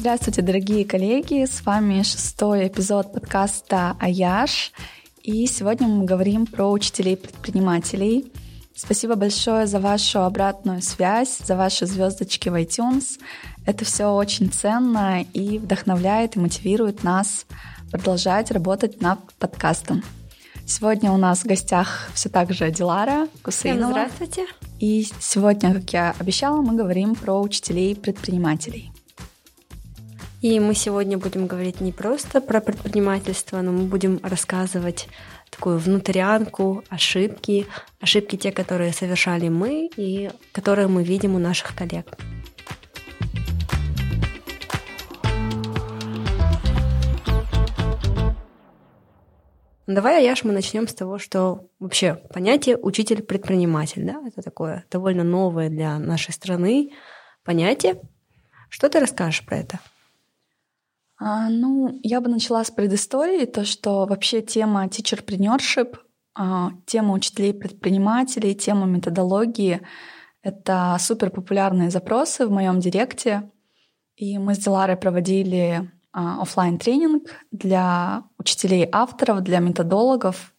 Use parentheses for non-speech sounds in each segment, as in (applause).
Здравствуйте, дорогие коллеги! С вами шестой эпизод подкаста «Аяш». И сегодня мы говорим про учителей-предпринимателей. Спасибо большое за вашу обратную связь, за ваши звездочки в iTunes. Это все очень ценно и вдохновляет и мотивирует нас продолжать работать над подкастом. Сегодня у нас в гостях все так же Дилара Кусейнова. Всем здравствуйте. И сегодня, как я обещала, мы говорим про учителей-предпринимателей. И мы сегодня будем говорить не просто про предпринимательство, но мы будем рассказывать такую внутрянку, ошибки, ошибки те, которые совершали мы и которые мы видим у наших коллег. Давай, Аяш, мы начнем с того, что вообще понятие учитель-предприниматель, да, это такое довольно новое для нашей страны понятие. Что ты расскажешь про это? А, ну, я бы начала с предыстории, то, что вообще тема teacherpreneurship, а, тема учителей-предпринимателей, тема методологии — это супер популярные запросы в моем директе. И мы с Диларой проводили а, офлайн тренинг для учителей-авторов, для методологов.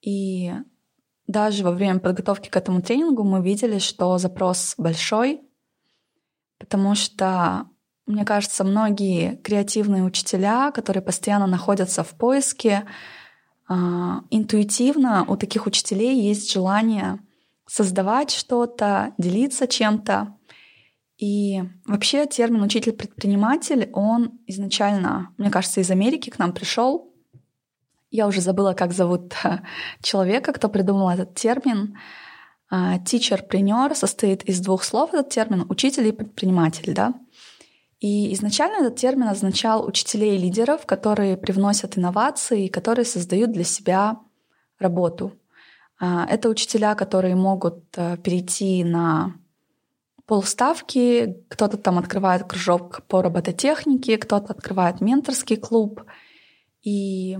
И даже во время подготовки к этому тренингу мы видели, что запрос большой, потому что, мне кажется, многие креативные учителя, которые постоянно находятся в поиске, а, интуитивно у таких учителей есть желание создавать что-то, делиться чем-то. И вообще термин учитель-предприниматель, он изначально, мне кажется, из Америки к нам пришел. Я уже забыла, как зовут (laughs) человека, кто придумал этот термин. Teacher-пренер состоит из двух слов, этот термин — учитель и предприниматель, да. И изначально этот термин означал учителей-лидеров, которые привносят инновации и которые создают для себя работу. А, это учителя, которые могут э, перейти на полставки, кто-то там открывает кружок по робототехнике, кто-то открывает менторский клуб. И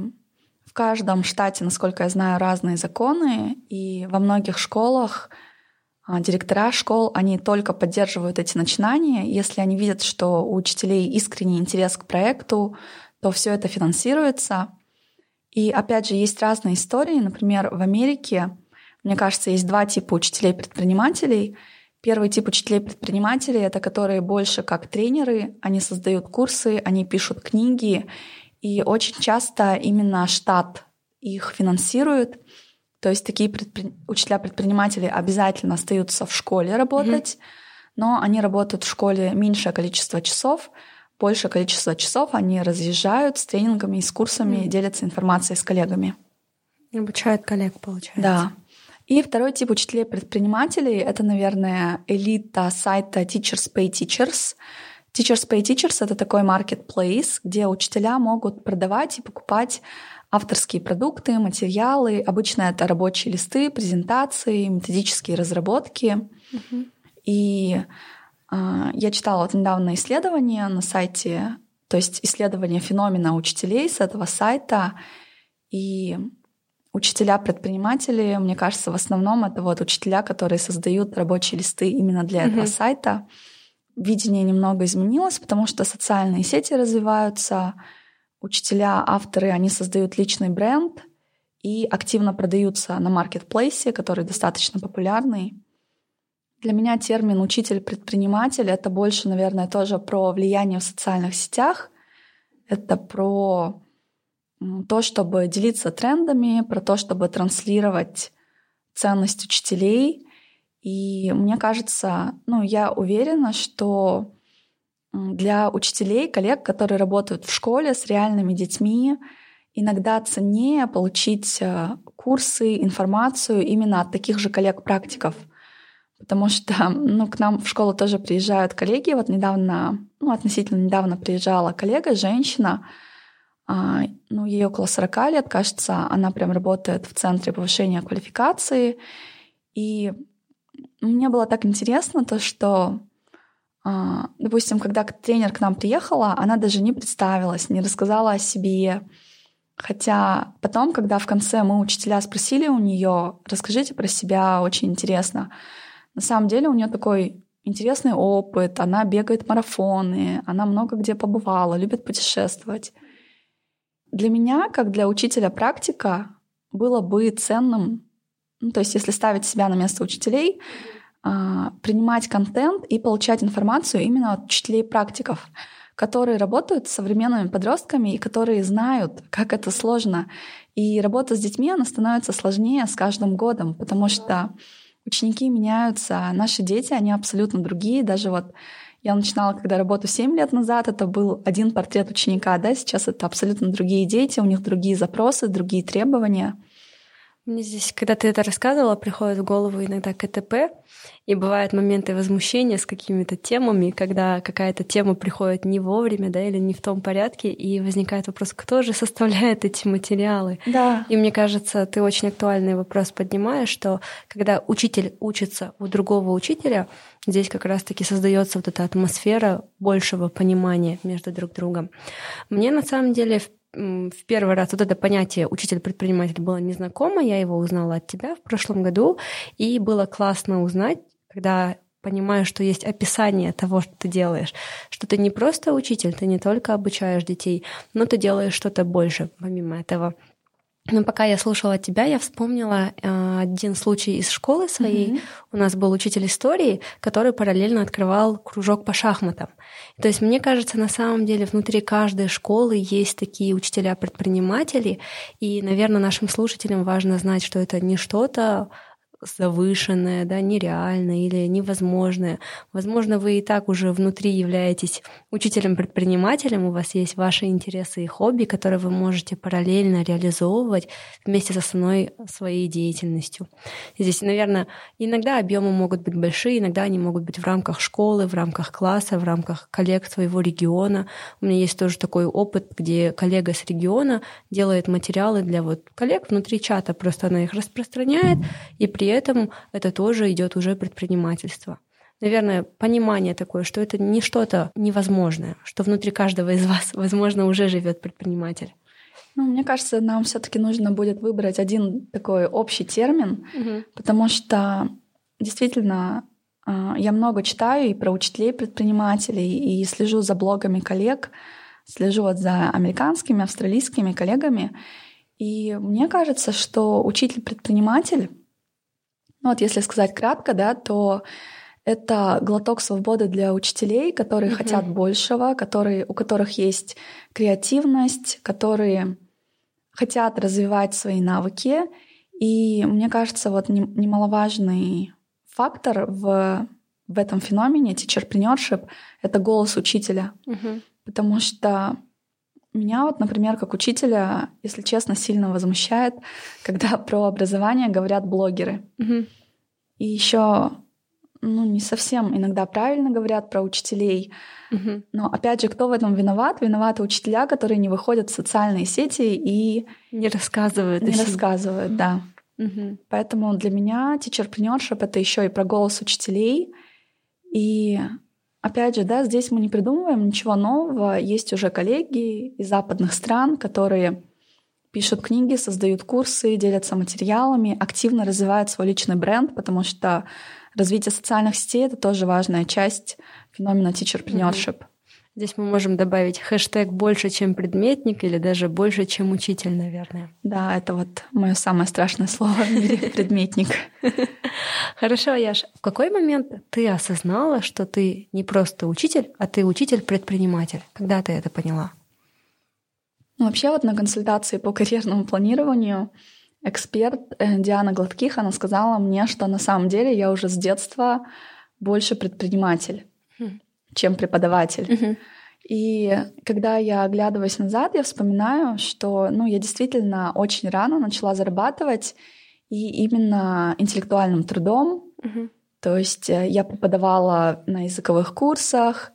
в каждом штате, насколько я знаю, разные законы, и во многих школах директора школ, они только поддерживают эти начинания. Если они видят, что у учителей искренний интерес к проекту, то все это финансируется. И опять же, есть разные истории. Например, в Америке, мне кажется, есть два типа учителей-предпринимателей — Первый тип учителей-предпринимателей — это которые больше как тренеры, они создают курсы, они пишут книги, и очень часто именно штат их финансирует. То есть такие предпри... учителя-предприниматели обязательно остаются в школе работать, mm-hmm. но они работают в школе меньшее количество часов, большее количество часов они разъезжают с тренингами и с курсами, mm-hmm. делятся информацией с коллегами. Обучают коллег, получается. Да. И второй тип учителей-предпринимателей — это, наверное, элита сайта Teachers Pay Teachers. Teachers Pay Teachers — это такой marketplace, где учителя могут продавать и покупать авторские продукты, материалы. Обычно это рабочие листы, презентации, методические разработки. Uh-huh. И э, я читала вот недавно исследование на сайте, то есть исследование феномена учителей с этого сайта. И Учителя-предприниматели, мне кажется, в основном это вот учителя, которые создают рабочие листы именно для этого mm-hmm. сайта. Видение немного изменилось, потому что социальные сети развиваются, учителя, авторы, они создают личный бренд и активно продаются на маркетплейсе, который достаточно популярный. Для меня термин учитель-предприниматель это больше, наверное, тоже про влияние в социальных сетях. Это про то, чтобы делиться трендами, про то, чтобы транслировать ценность учителей. И мне кажется, ну, я уверена, что для учителей, коллег, которые работают в школе с реальными детьми, иногда ценнее получить э, курсы, информацию именно от таких же коллег-практиков. Потому что ну, к нам в школу тоже приезжают коллеги. Вот недавно, ну, относительно недавно приезжала коллега, женщина, а, ну, ей около 40 лет, кажется, она прям работает в Центре повышения квалификации. И мне было так интересно то, что, допустим, когда тренер к нам приехала, она даже не представилась, не рассказала о себе. Хотя потом, когда в конце мы учителя спросили у нее, расскажите про себя, очень интересно. На самом деле у нее такой интересный опыт, она бегает марафоны, она много где побывала, любит путешествовать. Для меня, как для учителя практика, было бы ценным, ну, то есть если ставить себя на место учителей, а, принимать контент и получать информацию именно от учителей-практиков, которые работают с современными подростками и которые знают, как это сложно. И работа с детьми, она становится сложнее с каждым годом, потому что ученики меняются, а наши дети, они абсолютно другие. Даже вот я начинала, когда работу 7 лет назад, это был один портрет ученика, да, сейчас это абсолютно другие дети, у них другие запросы, другие требования — мне здесь, когда ты это рассказывала, приходит в голову иногда КТП, и бывают моменты возмущения с какими-то темами, когда какая-то тема приходит не вовремя, да, или не в том порядке, и возникает вопрос, кто же составляет эти материалы. Да. И мне кажется, ты очень актуальный вопрос поднимаешь, что когда учитель учится у другого учителя, здесь как раз-таки создается вот эта атмосфера большего понимания между друг другом. Мне на самом деле в в первый раз вот это понятие учитель-предприниматель было незнакомо, я его узнала от тебя в прошлом году, и было классно узнать, когда понимаешь, что есть описание того, что ты делаешь, что ты не просто учитель, ты не только обучаешь детей, но ты делаешь что-то больше помимо этого. Но пока я слушала тебя, я вспомнила э, один случай из школы своей. Mm-hmm. У нас был учитель истории, который параллельно открывал кружок по шахматам. То есть мне кажется, на самом деле внутри каждой школы есть такие учителя-предприниматели, и, наверное, нашим слушателям важно знать, что это не что-то завышенное, да, нереальное или невозможное. Возможно, вы и так уже внутри являетесь учителем-предпринимателем, у вас есть ваши интересы и хобби, которые вы можете параллельно реализовывать вместе с основной своей деятельностью. Здесь, наверное, иногда объемы могут быть большие, иногда они могут быть в рамках школы, в рамках класса, в рамках коллег своего региона. У меня есть тоже такой опыт, где коллега с региона делает материалы для вот коллег внутри чата, просто она их распространяет, и при этом это тоже идет уже предпринимательство. Наверное, понимание такое, что это не что-то невозможное, что внутри каждого из вас, возможно, уже живет предприниматель. Ну, мне кажется, нам все-таки нужно будет выбрать один такой общий термин, угу. потому что действительно а, я много читаю и про учителей предпринимателей, и слежу за блогами коллег, слежу вот за американскими, австралийскими коллегами. И мне кажется, что учитель-предприниматель ну вот если сказать кратко, да, то это глоток свободы для учителей, которые mm-hmm. хотят большего, которые, у которых есть креативность, которые хотят развивать свои навыки. И мне кажется, вот немаловажный фактор в, в этом феномене teacherpreneurship — это голос учителя. Mm-hmm. Потому что меня вот, например, как учителя, если честно, сильно возмущает, когда (laughs) про образование говорят блогеры. Угу. И еще, ну, не совсем иногда правильно говорят про учителей. Угу. Но опять же, кто в этом виноват? Виноваты учителя, которые не выходят в социальные сети и не рассказывают. Не рассказывают, да. Угу. Поэтому для меня teacherpreneurship — это еще и про голос учителей. И Опять же, да, здесь мы не придумываем ничего нового. Есть уже коллеги из западных стран, которые пишут книги, создают курсы, делятся материалами, активно развивают свой личный бренд, потому что развитие социальных сетей — это тоже важная часть феномена teacherpreneurship. Здесь мы можем добавить хэштег больше, чем предметник, или даже больше, чем учитель, наверное. Да, это вот мое самое страшное слово в мире предметник. (laughs) Хорошо, Яш, в какой момент ты осознала, что ты не просто учитель, а ты учитель-предприниматель? Когда ты это поняла? Ну, вообще вот на консультации по карьерному планированию эксперт э, Диана Гладких, она сказала мне, что на самом деле я уже с детства больше предприниматель чем преподаватель. Uh-huh. И когда я оглядываюсь назад, я вспоминаю, что ну, я действительно очень рано начала зарабатывать и именно интеллектуальным трудом. Uh-huh. То есть э, я преподавала на языковых курсах,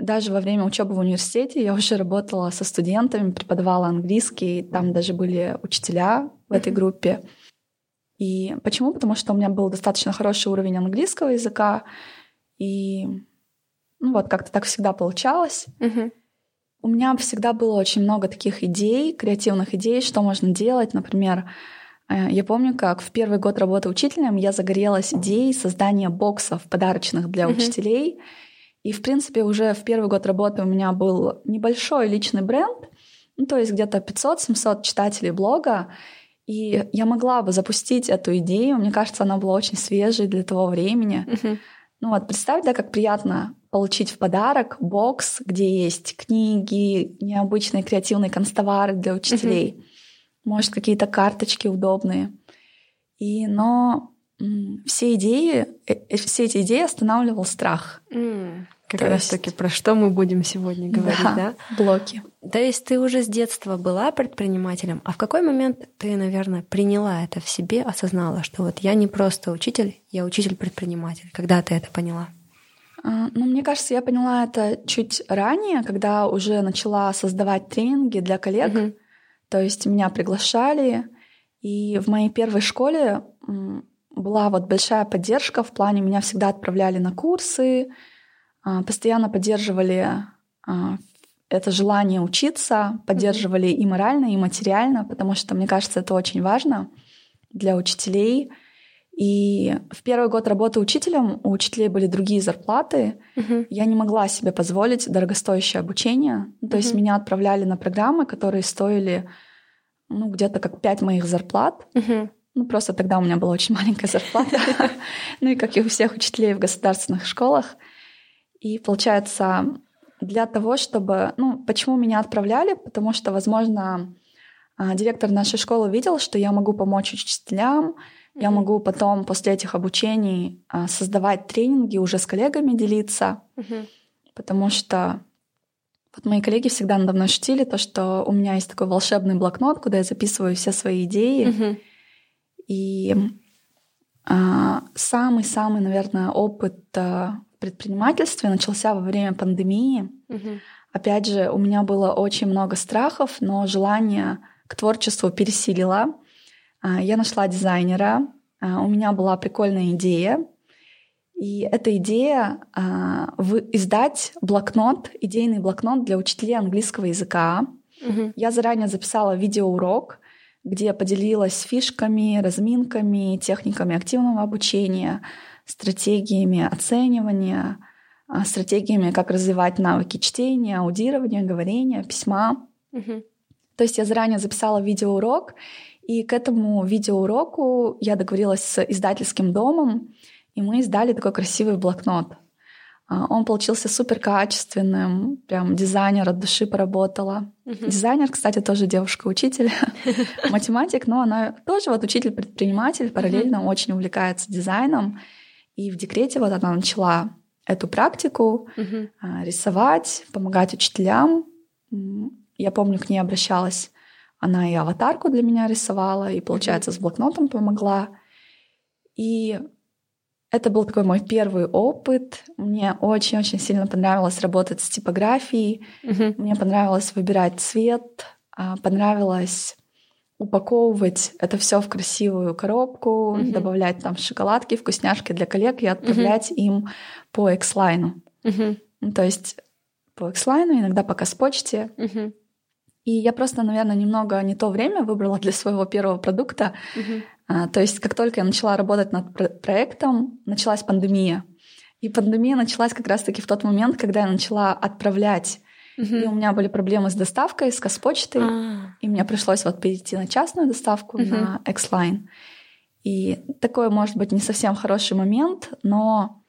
даже во время учебы в университете я уже работала со студентами, преподавала английский, там даже были учителя в этой группе. И почему? Потому что у меня был достаточно хороший уровень английского языка, и ну вот как-то так всегда получалось. Угу. У меня всегда было очень много таких идей, креативных идей, что можно делать. Например, Э, я помню, как в первый год работы учителем я загорелась идеей создания боксов подарочных для mm-hmm. учителей. И, в принципе, уже в первый год работы у меня был небольшой личный бренд, ну, то есть где-то 500-700 читателей блога. И я могла бы запустить эту идею. Мне кажется, она была очень свежей для того времени. Mm-hmm. Ну вот, представь, да, как приятно получить в подарок бокс, где есть книги, необычные креативные констовары для учителей. Mm-hmm может, какие-то карточки удобные. И, но все идеи, э, э, все эти идеи останавливал страх. Mm, как То раз есть... таки про что мы будем сегодня говорить, да, да? Блоки. То есть ты уже с детства была предпринимателем, а в какой момент ты, наверное, приняла это в себе, осознала, что вот я не просто учитель, я учитель-предприниматель. Когда ты это поняла? А, ну, мне кажется, я поняла это чуть ранее, когда уже начала создавать тренинги для коллег. Uh-huh. То есть меня приглашали, и в моей первой школе была вот большая поддержка в плане меня всегда отправляли на курсы, а, постоянно поддерживали а, это желание учиться, поддерживали и морально, и материально, потому что, мне кажется, это очень важно для учителей. И в первый год работы учителем у учителей были другие зарплаты. Uh-huh. Я не могла себе позволить дорогостоящее обучение. Uh-huh. То есть меня отправляли на программы, которые стоили ну, где-то как пять моих зарплат. Uh-huh. Ну, просто тогда у меня была очень (laughs) маленькая зарплата. ну и как и у всех учителей в государственных школах. И получается, для того, чтобы... Ну, почему меня отправляли? Потому что, возможно, а, директор нашей школы видел, что я могу помочь учителям, я могу потом после этих обучений а, создавать тренинги, уже с коллегами делиться, потому что вот мои коллеги всегда надо мной шутили то, что у меня есть такой волшебный блокнот, куда я записываю все свои идеи. И а, самый-самый, наверное, опыт а, в предпринимательстве начался во время пандемии. Опять же, у меня было очень много страхов, но желание к творчеству пересилило. А, я нашла дизайнера, а, у меня была прикольная идея. И эта идея а, издать блокнот, идейный блокнот для учителей английского языка. Угу. Я заранее записала видеоурок, где я поделилась фишками, разминками, техниками активного обучения, стратегиями оценивания, стратегиями, как развивать навыки чтения, аудирования, говорения, письма. Угу. То есть я заранее записала видеоурок, и к этому видеоуроку я договорилась с издательским домом, и мы издали такой красивый блокнот. А, он получился супер качественным, прям дизайнер от души поработала. Uh-huh. Дизайнер, кстати, тоже девушка-учитель, (laughs) математик, но она тоже вот учитель-предприниматель, параллельно очень увлекается дизайном. И в декрете вот она начала эту практику uh-huh. рисовать, помогать учителям. Я помню, к ней обращалась она и аватарку для меня рисовала, и, получается, с блокнотом помогла. И это был такой мой первый опыт. Мне очень-очень сильно понравилось работать с типографией. Uh-huh. Мне понравилось выбирать цвет, а, понравилось упаковывать это все в красивую коробку, uh-huh. добавлять там шоколадки, вкусняшки для коллег и отправлять uh-huh. им по X-Line. Uh-huh. То есть по X-Line, иногда по Каспочте. Uh-huh. И я просто, наверное, немного не то время выбрала для своего первого продукта. Uh-huh. А, то есть, как только я начала работать над про- проектом, началась пандемия. И пандемия началась как раз-таки в тот момент, когда я начала отправлять. Uh-huh. И у меня были проблемы с доставкой, с Каспочтой. Uh-huh. И мне пришлось вот перейти на частную доставку, uh-huh. на X-Line. И такой, может быть, не совсем хороший момент, но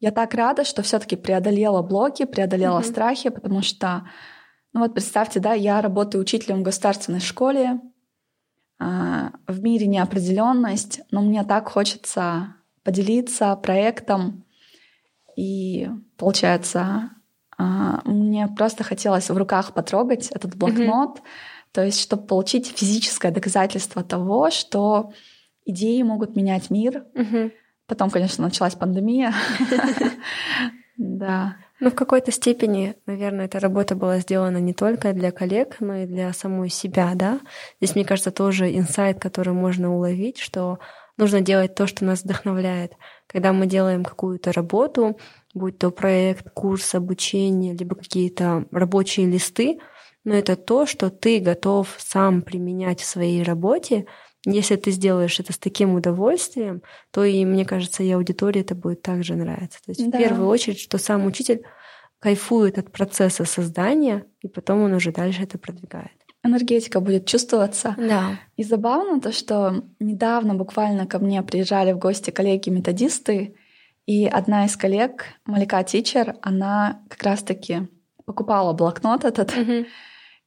я так рада, что все-таки преодолела блоки, преодолела uh-huh. страхи, потому что ну вот представьте, да, я работаю учителем в государственной школе, а, в мире неопределенность, но мне так хочется поделиться проектом. И получается, а, мне просто хотелось в руках потрогать этот блокнот, mm-hmm. то есть, чтобы получить физическое доказательство того, что идеи могут менять мир. Mm-hmm. Потом, конечно, началась пандемия. (laughs) (laughs) Да. Ну, в какой-то степени, наверное, эта работа была сделана не только для коллег, но и для самой себя, да. Здесь, мне кажется, тоже инсайт, который можно уловить, что нужно делать то, что нас вдохновляет. Когда мы делаем какую-то работу, будь то проект, курс, обучение, либо какие-то рабочие листы, но это то, что ты готов сам применять в своей работе, если ты сделаешь это с таким удовольствием, то и, мне кажется, и аудитории это будет также нравиться. То есть да. в первую очередь, что сам учитель кайфует от процесса создания, и потом он уже дальше это продвигает. Энергетика будет чувствоваться. Да. И забавно то, что недавно буквально ко мне приезжали в гости коллеги-методисты, и одна из коллег, Малика Тичер, она как раз-таки покупала блокнот этот. Mm-hmm.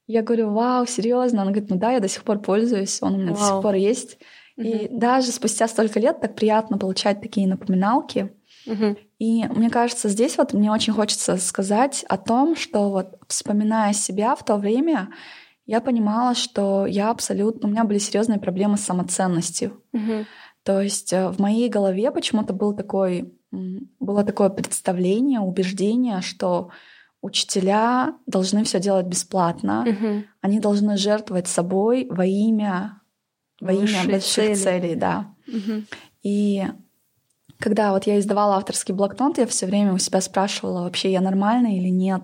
Я говорю, вау, серьезно? Она говорит, ну да, я до сих пор пользуюсь, он у меня wow. до сих пор есть. Mm-hmm. И даже спустя столько лет так приятно получать такие напоминалки. Mm-hmm. И мне кажется, здесь вот мне очень хочется сказать о том, что вот вспоминая себя в то время, я понимала, что я абсолютно, у меня были серьезные проблемы с самоценностью. Mm-hmm. То есть э, в моей голове почему-то был такой, было такое представление, убеждение, что учителя должны все делать бесплатно, угу. они должны жертвовать собой во имя во имя больших цели. целей, да. Угу. И когда вот я издавала авторский блокнот, я все время у себя спрашивала, вообще я нормальная или нет,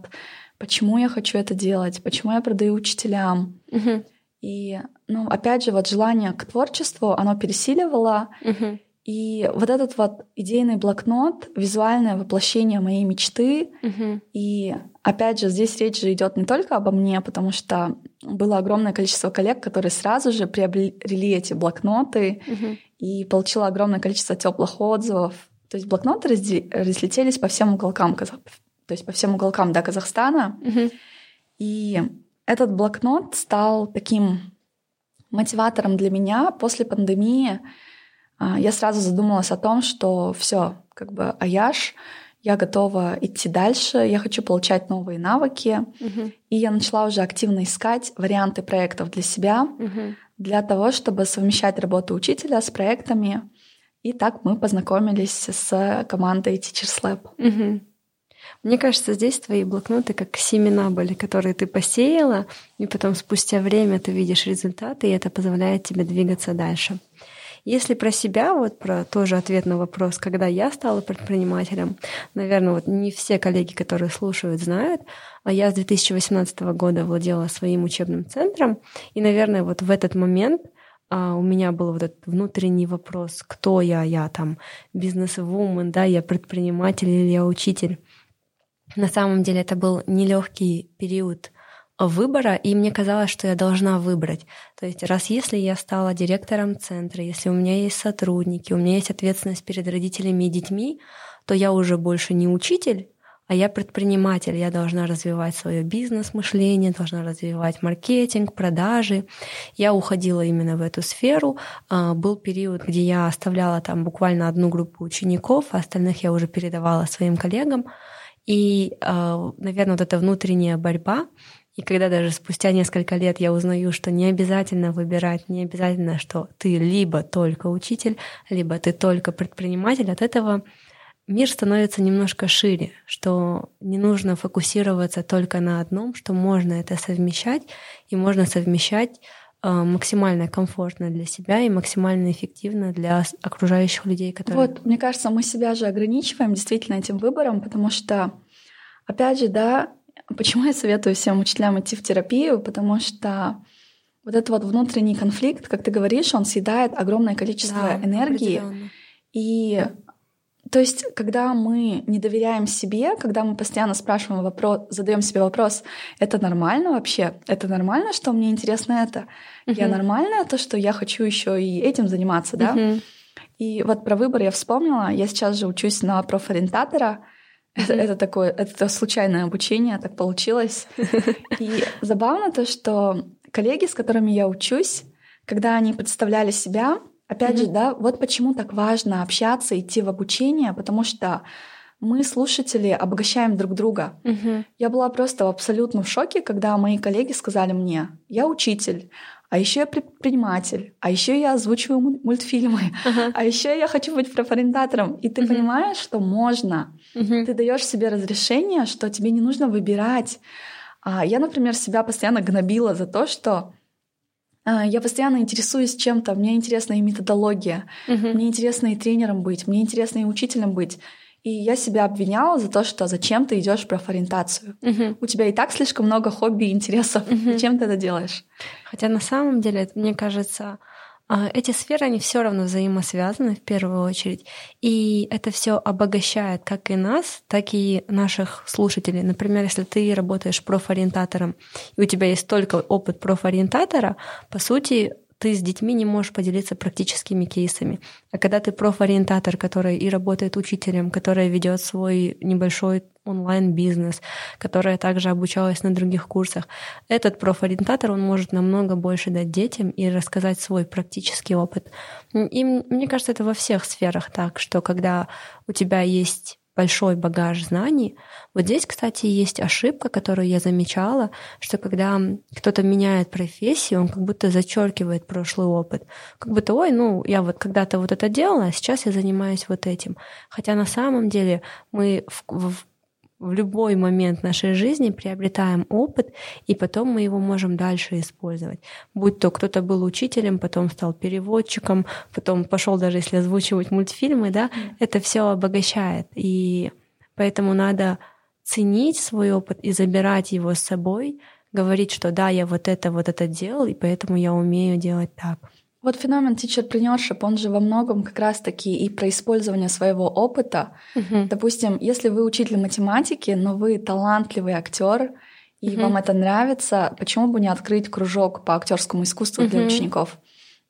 почему я хочу это делать, почему я продаю учителям. Угу. И, ну, опять же, вот желание к творчеству, оно пересиливало. Угу. И вот этот вот идейный блокнот, визуальное воплощение моей мечты. Угу. И опять же, здесь речь же идет не только обо мне, потому что было огромное количество коллег, которые сразу же приобрели эти блокноты угу. и получила огромное количество теплых отзывов. То есть блокноты разлетелись по всем уголкам Казах... то есть по всем уголкам да, Казахстана. Угу. И этот блокнот стал таким мотиватором для меня после пандемии я сразу задумалась о том, что все, как бы Аяш, я готова идти дальше, я хочу получать новые навыки. Угу. И я начала уже активно искать варианты проектов для себя, угу. для того, чтобы совмещать работу учителя с проектами. И так мы познакомились с командой Teachers Lab. Угу. Мне кажется, здесь твои блокноты как семена были, которые ты посеяла, и потом спустя время ты видишь результаты, и это позволяет тебе двигаться дальше. Если про себя, вот про тоже ответ на вопрос, когда я стала предпринимателем, наверное, вот не все коллеги, которые слушают, знают, а я с 2018 года владела своим учебным центром, и, наверное, вот в этот момент а у меня был вот этот внутренний вопрос, кто я, я там бизнес-вумен, да, я предприниматель или я учитель. На самом деле это был нелегкий период выбора, и мне казалось, что я должна выбрать. То есть раз если я стала директором центра, если у меня есть сотрудники, у меня есть ответственность перед родителями и детьми, то я уже больше не учитель, а я предприниматель, я должна развивать свое бизнес-мышление, должна развивать маркетинг, продажи. Я уходила именно в эту сферу. А, был период, где я оставляла там буквально одну группу учеников, а остальных я уже передавала своим коллегам. И, а, наверное, вот эта внутренняя борьба, и когда даже спустя несколько лет я узнаю, что не обязательно выбирать, не обязательно, что ты либо только учитель, либо ты только предприниматель, от этого мир становится немножко шире, что не нужно фокусироваться только на одном, что можно это совмещать, и можно совмещать э, максимально комфортно для себя и максимально эффективно для окружающих людей, которые... Вот, мне кажется, мы себя же ограничиваем действительно этим выбором, потому что, опять же, да, Почему я советую всем учителям идти в терапию? Потому что вот этот вот внутренний конфликт, как ты говоришь, он съедает огромное количество да, энергии. И то есть, когда мы не доверяем себе, когда мы постоянно спрашиваем вопрос, задаем себе вопрос, это нормально вообще? Это нормально, что мне интересно это? Uh-huh. Я нормально то, что я хочу еще и этим заниматься, да? Uh-huh. И вот про выбор я вспомнила. Я сейчас же учусь на профориентатора. Это, это такое, это случайное обучение, так получилось. И забавно то, что коллеги, с которыми я учусь, когда они представляли себя, опять mm-hmm. же, да, вот почему так важно общаться, идти в обучение, потому что мы, слушатели, обогащаем друг друга. Mm-hmm. Я была просто в шоке, когда мои коллеги сказали мне, я учитель, а еще я предприниматель, а еще я озвучиваю мультфильмы, uh-huh. а еще я хочу быть профориентатором. И ты uh-huh. понимаешь, что можно. Uh-huh. Ты даешь себе разрешение, что тебе не нужно выбирать. А я, например, себя постоянно гнобила за то, что а, я постоянно интересуюсь чем-то, мне интересна и методология, uh-huh. мне интересно и тренером быть, мне интересно и учителем быть. И я себя обвиняла за то, что зачем ты идешь в профориентацию. Угу. У тебя и так слишком много хобби и интересов. Угу. Зачем ты это делаешь? Хотя на самом деле, мне кажется, эти сферы, они все равно взаимосвязаны в первую очередь. И это все обогащает как и нас, так и наших слушателей. Например, если ты работаешь профориентатором, и у тебя есть только опыт профориентатора, по сути, ты с детьми не можешь поделиться практическими кейсами. А когда ты профориентатор, который и работает учителем, который ведет свой небольшой онлайн-бизнес, которая также обучалась на других курсах, этот профориентатор, он может намного больше дать детям и рассказать свой практический опыт. И мне кажется, это во всех сферах так, что когда у тебя есть большой багаж знаний. Вот здесь, кстати, есть ошибка, которую я замечала, что когда кто-то меняет профессию, он как будто зачеркивает прошлый опыт. Как будто, ой, ну, я вот когда-то вот это делала, а сейчас я занимаюсь вот этим. Хотя на самом деле мы в, в, в любой момент нашей жизни приобретаем опыт, и потом мы его можем дальше использовать. Будь то кто-то был учителем, потом стал переводчиком, потом пошел даже если озвучивать мультфильмы, да, mm. это все обогащает. И поэтому надо ценить свой опыт и забирать его с собой, говорить, что да, я вот это, вот это делал, и поэтому я умею делать так. Вот феномен teacher-preneurship, он же во многом как раз-таки и про использование своего опыта. Угу. Допустим, если вы учитель математики, но вы талантливый актер, и угу. вам это нравится, почему бы не открыть кружок по актерскому искусству угу. для учеников?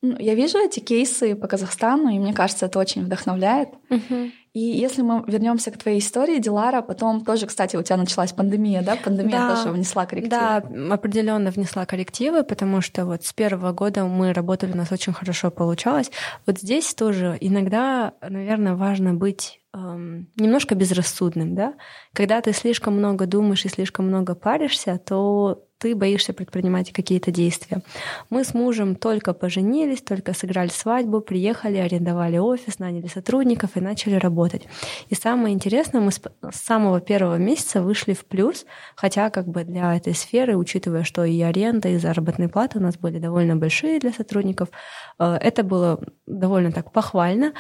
Ну, я вижу эти кейсы по Казахстану, и мне кажется, это очень вдохновляет. Угу. И если мы вернемся к твоей истории, Дилара, потом тоже, кстати, у тебя началась пандемия, да? Пандемия да, тоже внесла коррективы. Да, определенно внесла коррективы, потому что вот с первого года мы работали, у нас очень хорошо получалось. Вот здесь тоже иногда, наверное, важно быть эм, немножко безрассудным, да? Когда ты слишком много думаешь и слишком много паришься, то ты боишься предпринимать какие-то действия. Мы с мужем только поженились, только сыграли свадьбу, приехали, арендовали офис, наняли сотрудников и начали работать. И самое интересное, мы с самого первого месяца вышли в плюс, хотя как бы для этой сферы, учитывая, что и аренда, и заработные платы у нас были довольно большие для сотрудников, э, это было довольно так похвально.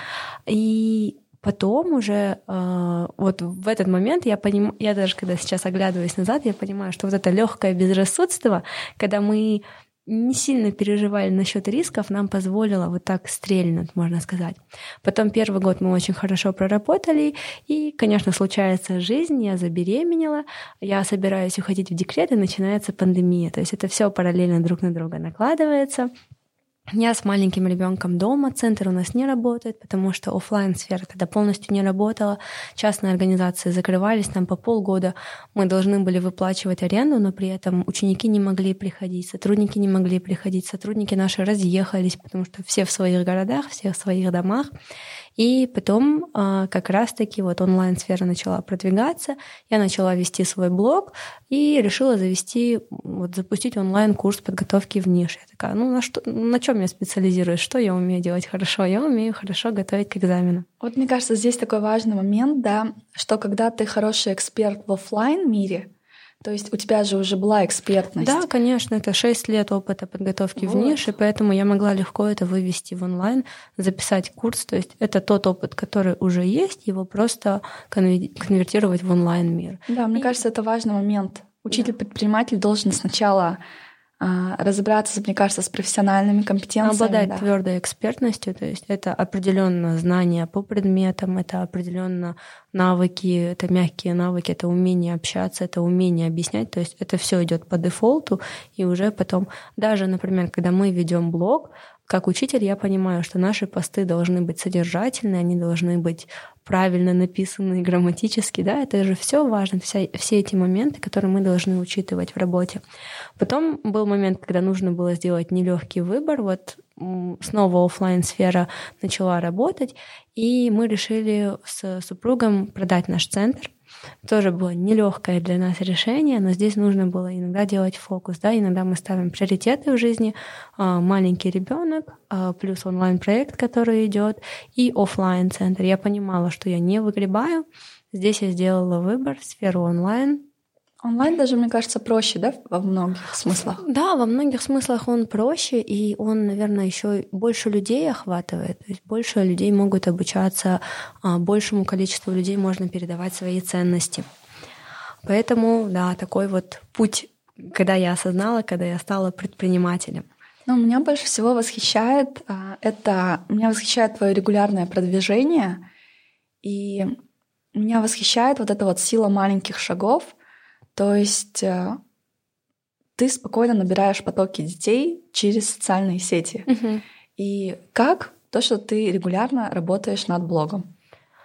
И Потом уже э, вот в этот момент я понимаю, я даже когда сейчас оглядываюсь назад, я понимаю, что вот это легкое безрассудство, когда мы не сильно переживали насчет рисков, нам позволило вот так стрельнуть, можно сказать. Потом первый год мы очень хорошо проработали, и, конечно, случается жизнь, я забеременела, я собираюсь уходить в декрет, и начинается пандемия. То есть это все параллельно друг на друга накладывается. Я с маленьким ребенком дома, центр у нас не работает, потому что офлайн сфера тогда полностью не работала, частные организации закрывались, там по полгода мы должны были выплачивать аренду, но при этом ученики не могли приходить, сотрудники не могли приходить, сотрудники наши разъехались, потому что все в своих городах, все в своих домах. И потом а, как раз-таки вот онлайн-сфера начала продвигаться, я начала вести свой блог и решила завести, вот запустить онлайн-курс подготовки в нише. Я такая, ну на, что, на чем я специализируюсь, что я умею делать хорошо? Я умею хорошо готовить к экзамену. Вот мне кажется, здесь такой важный момент, да, что когда ты хороший эксперт в офлайн мире, то есть у тебя же уже была экспертность. Да, конечно, это 6 лет опыта подготовки вот. в нише, поэтому я могла легко это вывести в онлайн, записать курс. То есть это тот опыт, который уже есть, его просто конвертировать в онлайн мир. Да, мне И... кажется, это важный момент. Учитель-предприниматель должен сначала разобраться, мне кажется, с профессиональными компетенциями. Обладать да. твердой экспертностью, то есть это определенно знания по предметам, это определенно навыки, это мягкие навыки, это умение общаться, это умение объяснять, то есть это все идет по дефолту, и уже потом, даже, например, когда мы ведем блог, как учитель я понимаю, что наши посты должны быть содержательные, они должны быть правильно написаны грамматически, да, это же все важно, вся, все эти моменты, которые мы должны учитывать в работе. Потом был момент, когда нужно было сделать нелегкий выбор, вот снова офлайн сфера начала работать, и мы решили с супругом продать наш центр, тоже было нелегкое для нас решение, но здесь нужно было иногда делать фокус. Да? Иногда мы ставим приоритеты в жизни. А, маленький ребенок, а, плюс онлайн-проект, который идет, и офлайн центр. Я понимала, что я не выгребаю. Здесь я сделала выбор в сферу онлайн, Онлайн даже, мне кажется, проще, да, во многих смыслах? Да, во многих смыслах он проще, и он, наверное, еще больше людей охватывает. То есть больше людей могут обучаться, а большему количеству людей можно передавать свои ценности. Поэтому, да, такой вот путь, когда я осознала, когда я стала предпринимателем. Ну, меня больше всего восхищает а, это меня восхищает твое регулярное продвижение, и меня восхищает вот эта вот сила маленьких шагов. То есть э, ты спокойно набираешь потоки детей через социальные сети. Мгм. И как то, что ты регулярно работаешь над блогом,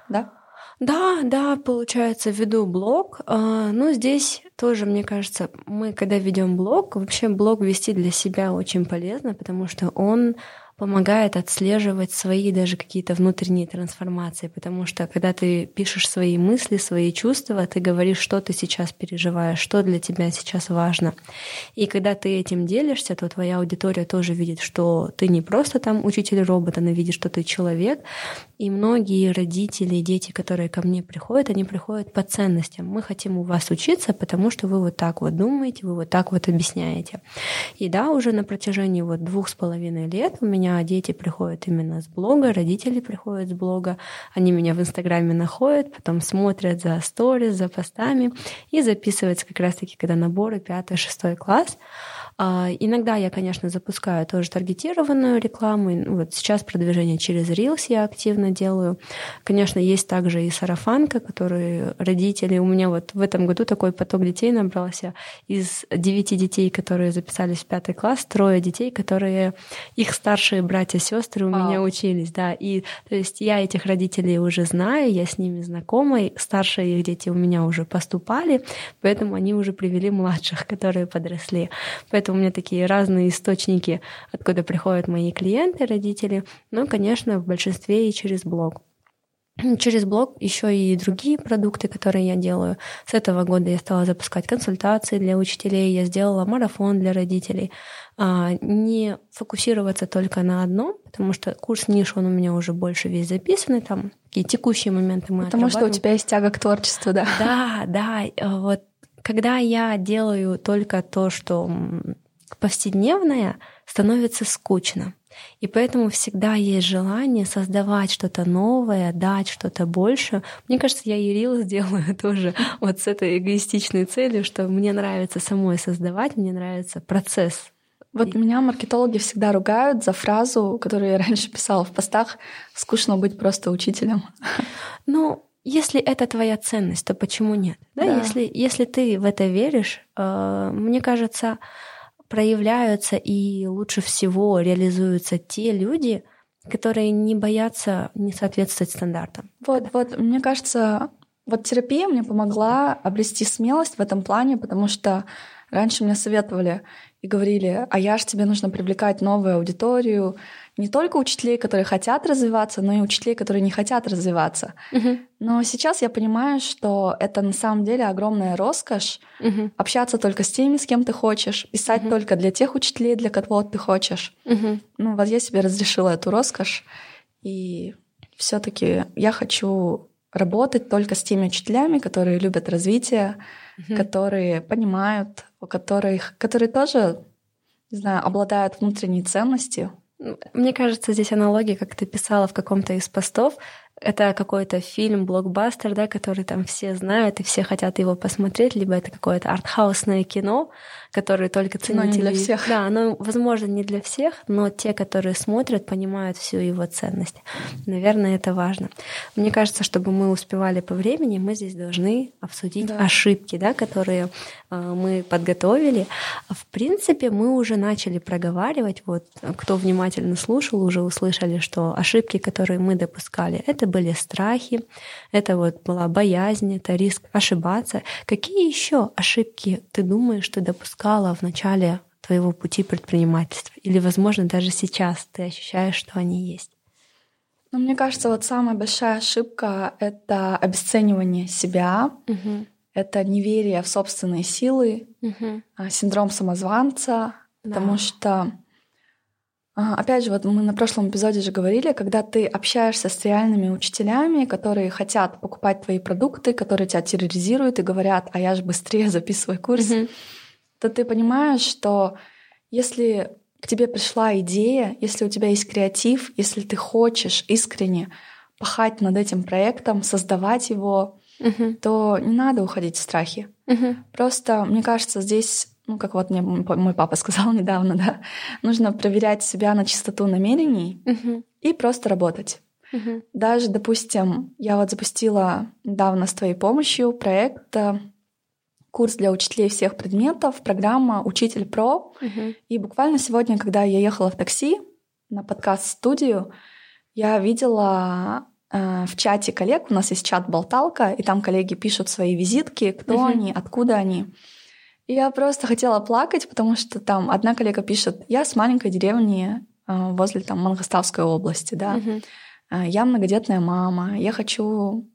да? Да, да, получается, веду блог. Ну, здесь тоже, мне кажется, мы, когда ведем блог, вообще блог вести для себя очень полезно, потому что он помогает отслеживать свои даже какие-то внутренние трансформации, потому что когда ты пишешь свои мысли, свои чувства, ты говоришь, что ты сейчас переживаешь, что для тебя сейчас важно. И когда ты этим делишься, то твоя аудитория тоже видит, что ты не просто там учитель робота, она видит, что ты человек. И многие родители дети, которые ко мне приходят, они приходят по ценностям. Мы хотим у вас учиться, потому что вы вот так вот думаете, вы вот так вот объясняете. И да, уже на протяжении вот двух с половиной лет у меня дети приходят именно с блога, родители приходят с блога, они меня в Инстаграме находят, потом смотрят за сторис, за постами и записываются как раз-таки, когда наборы 5-6 класс. А, Иногда я, конечно, запускаю тоже таргетированную рекламу. Ну, Вот сейчас продвижение через Reels я активно делаю. Конечно, есть также и сарафанка, которые родители... У меня вот в этом году такой поток детей набрался. Из девяти детей, которые записались в пятый класс, трое детей, которые... Их старшие братья сестры у Вау. меня учились, да. И то есть я этих родителей уже знаю, я с ними знакома. и Старшие их дети у меня уже поступали, поэтому они уже привели младших, которые подросли. Поэтому у меня такие разные источники, откуда приходят мои клиенты, родители. Но, конечно, в большинстве и через блог. Через блог еще и другие продукты, которые я делаю. С этого года я стала запускать консультации для учителей, я сделала марафон для родителей. А, Не фокусироваться только на одном, потому что курс ниш, он у меня уже больше весь записанный, там такие текущие моменты мы Потому что у тебя есть тяга к творчеству, да. Да, да. э, Вот когда я делаю только то, что повседневное, становится скучно. И поэтому всегда есть желание создавать что-то новое, дать что-то больше. Мне кажется, я и Reels делаю (laughs) тоже вот с этой эгоистичной целью, что мне нравится самой создавать, мне нравится процесс. Вот меня маркетологи всегда ругают за фразу, которую я (laughs) раньше писала в постах «скучно быть просто учителем». Ну, если это твоя ценность, то почему нет? Да, Да. Если, если ты в это веришь, э, мне кажется, проявляются и лучше всего реализуются те люди, которые не боятся не соответствовать стандартам. Вот, вот, мне кажется, вот терапия мне помогла обрести смелость в этом плане, потому что раньше мне советовали и говорили, а я ж тебе нужно привлекать новую аудиторию, не только учителей, которые хотят развиваться, но и учителей, которые не хотят развиваться. Но сейчас я понимаю, что это на самом деле огромная роскошь Мгм. общаться только с теми, с кем ты хочешь, писать Мгм. только для тех учителей, для кого ты хочешь. Мгм. Ну, вот я себе разрешила эту роскошь, и все-таки я хочу работать только с теми учителями, которые любят развитие, Мгм. которые понимают, у которых, которые тоже, не знаю, обладают внутренней ценностью. Мне кажется, здесь аналогия, как ты писала в каком-то из постов, это какой-то фильм, блокбастер, да, который там все знают и все хотят его посмотреть, либо это какое-то артхаусное кино, которое только Кино не ценители... для всех. Да, оно, возможно, не для всех, но те, которые смотрят, понимают всю его ценность. Наверное, это важно. Мне кажется, чтобы мы успевали по времени, мы здесь должны обсудить Да. ошибки, да, которые мы подготовили. В принципе, мы уже начали проговаривать. Вот кто внимательно слушал, уже услышали, что ошибки, которые мы допускали, это были страхи, это вот была боязнь, это риск ошибаться. Какие еще ошибки ты думаешь, ты допускала в начале твоего пути предпринимательства? Или, возможно, даже сейчас ты ощущаешь, что они есть? Но мне кажется, вот самая большая ошибка — это обесценивание себя, Мгм. Это неверие в собственные силы, а, синдром самозванца, потому Да. что, а, опять же, вот мы на прошлом эпизоде же говорили, когда ты общаешься с реальными учителями, которые хотят покупать твои продукты, которые тебя терроризируют и говорят, а я же быстрее (laughs) записывай курс, Мгм. то ты понимаешь, что если к тебе пришла идея, если у тебя есть креатив, если ты хочешь искренне пахать над этим проектом, создавать его, Мгм. то не надо уходить в страхи. Мгм. Просто, мне кажется, здесь ну, как вот мне мой папа (laughs) сказал недавно, да, нужно проверять себя на чистоту намерений Мгм. и просто работать. Мгм. Даже, допустим, я вот запустила недавно с твоей помощью проект э, курс для учителей всех предметов, программа «Учитель Про». Мгм. И буквально сегодня, когда я ехала в такси на подкаст-студию, я видела в чате коллег, у нас есть чат «Болталка», и там коллеги пишут свои визитки, кто Мгм. они, откуда они. И я просто хотела плакать, потому что там одна коллега пишет, я с маленькой деревни э, возле там Мангостовской области, да, а, я многодетная мама, я хочу,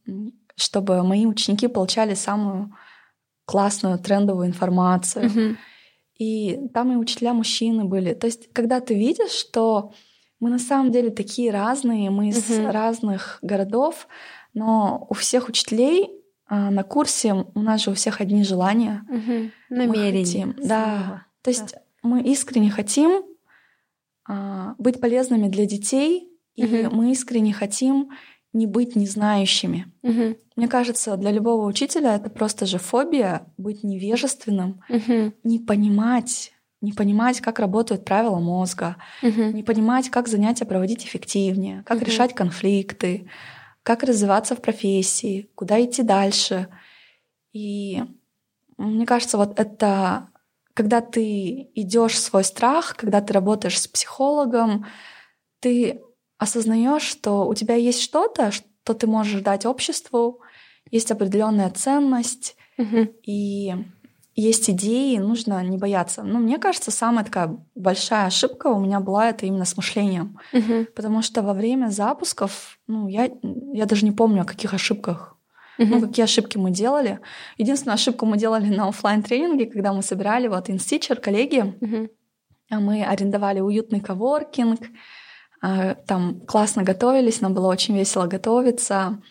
чтобы мои ученики получали самую классную трендовую информацию. Мгм. И там и учителя мужчины были. То есть, когда ты видишь, что мы на самом деле такие разные, мы из Мгм. разных городов, но у всех учителей а, на курсе у нас же у всех одни желания. Мгм. Мы Намерение. хотим, да. То есть мы искренне хотим а, быть полезными для детей, и Мгм. мы искренне хотим не быть незнающими. Мгм. Мне кажется, для любого учителя это просто же фобия быть невежественным, Мгм. не понимать, не понимать, как работают правила мозга, Мгм. не понимать, как занятия проводить эффективнее, как Мгм. решать конфликты, как развиваться в профессии, куда идти дальше. И мне кажется, вот это когда ты идешь в свой страх, когда ты работаешь с психологом, ты осознаешь, что у тебя есть что-то, что ты можешь дать обществу, есть определенная ценность, Мгм. и есть идеи, нужно не бояться. Но мне кажется, самая такая большая ошибка у меня была это именно с мышлением. Мгм. Потому что во время запусков, ну, я, я даже не помню, о каких ошибках. Ну, какие ошибки мы делали. Единственную ошибку мы делали на оффлайн тренинге когда мы собирали вот инстичер, коллеги, а мы арендовали уютный коворкинг, а, там классно готовились, нам было очень весело готовиться,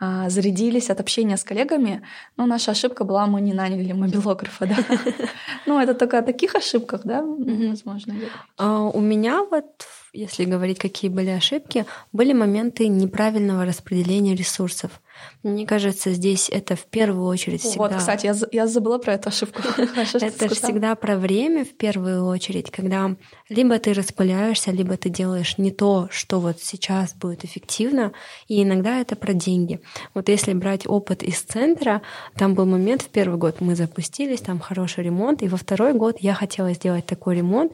зарядились от общения с коллегами. Но наша ошибка была, мы не наняли мобилографа, да. (laughs) Ну, это только о таких ошибках, да, возможно. А, У меня вот, если говорить, какие были ошибки, были моменты неправильного распределения ресурсов. Мне кажется, здесь это в первую очередь всегда. Вот, кстати, я, я забыла про эту ошибку. (laughs) Это же всегда про время в первую очередь, когда либо ты распыляешься, либо ты делаешь не то, что вот сейчас будет эффективно, и иногда это про деньги. Вот если брать опыт из центра, там был момент в первый год мы запустились, там хороший ремонт, и во второй год я хотела сделать такой ремонт,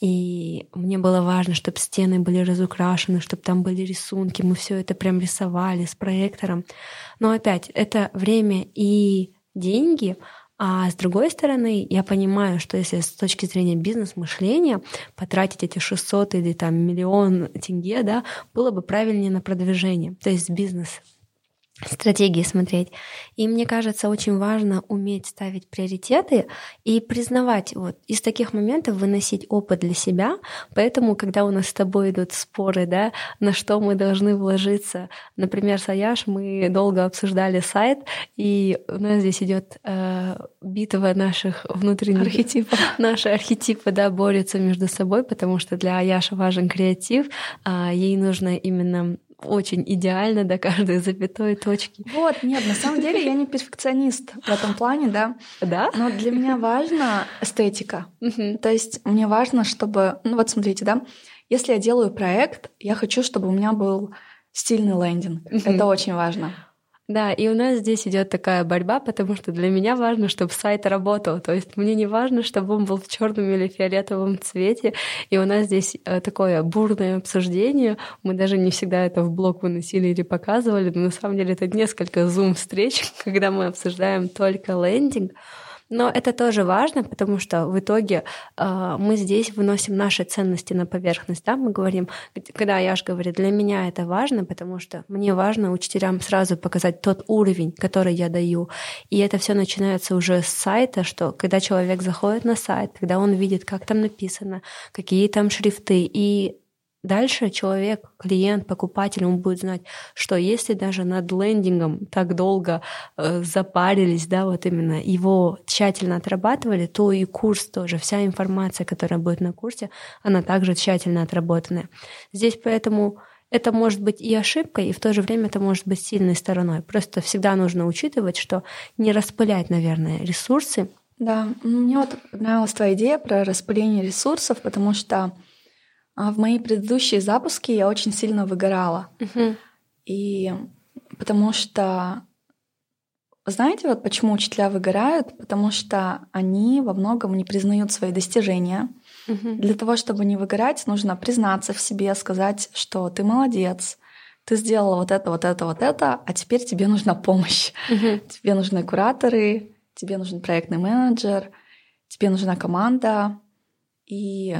и мне было важно, чтобы стены были разукрашены, чтобы там были рисунки, мы все это прям рисовали с проектором. Но опять, это время и деньги, а с другой стороны, я понимаю, что если с точки зрения бизнес-мышления потратить эти 600 или там миллион тенге, да, было бы правильнее на продвижение, то есть бизнес стратегии смотреть. И мне кажется, очень важно уметь ставить приоритеты и признавать, вот из таких моментов выносить опыт для себя. Поэтому, когда у нас с тобой идут споры, да, на что мы должны вложиться, например, с Аяш мы долго обсуждали сайт, и у нас здесь идет э, битва наших внутренних Архетипов. (laughs) Наши архетипы, да, борются между собой, потому что для Аяши важен креатив, а ей нужно именно очень идеально до каждой запятой точки. Вот, нет, на самом деле я не перфекционист в этом плане, да. Да? Но для меня важна эстетика. То есть мне важно, чтобы... Ну вот смотрите, да, если я делаю проект, я хочу, чтобы у меня был стильный лендинг. Это очень важно. Да, и у нас здесь идет такая борьба, потому что для меня важно, чтобы сайт работал. То есть мне не важно, чтобы он был в черном или фиолетовом цвете. И у нас здесь э, такое бурное обсуждение. Мы даже не всегда это в блог выносили или показывали, но на самом деле это несколько зум-встреч, (laughs) когда мы обсуждаем только лендинг. Но это тоже важно, потому что в итоге э, мы здесь выносим наши ценности на поверхность. Да? Мы говорим, когда Яш говорит, для меня это важно, потому что мне важно учителям сразу показать тот уровень, который я даю. И это все начинается уже с сайта, что когда человек заходит на сайт, когда он видит, как там написано, какие там шрифты, и Дальше человек, клиент, покупатель, он будет знать, что если даже над лендингом так долго э, запарились, да, вот именно его тщательно отрабатывали, то и курс тоже, вся информация, которая будет на курсе, она также тщательно отработанная. Здесь поэтому это может быть и ошибкой, и в то же время это может быть сильной стороной. Просто всегда нужно учитывать, что не распылять, наверное, ресурсы Да, мне вот нравилась твоя идея про распыление ресурсов, потому что в мои предыдущие запуски я очень сильно выгорала. Угу. И потому что знаете, вот почему учителя выгорают? Потому что они во многом не признают свои достижения. Угу. Для того, чтобы не выгорать, нужно признаться в себе, сказать, что ты молодец, ты сделала вот это, вот это, вот это, а теперь тебе нужна помощь. Угу. Тебе нужны кураторы, тебе нужен проектный менеджер, тебе нужна команда. И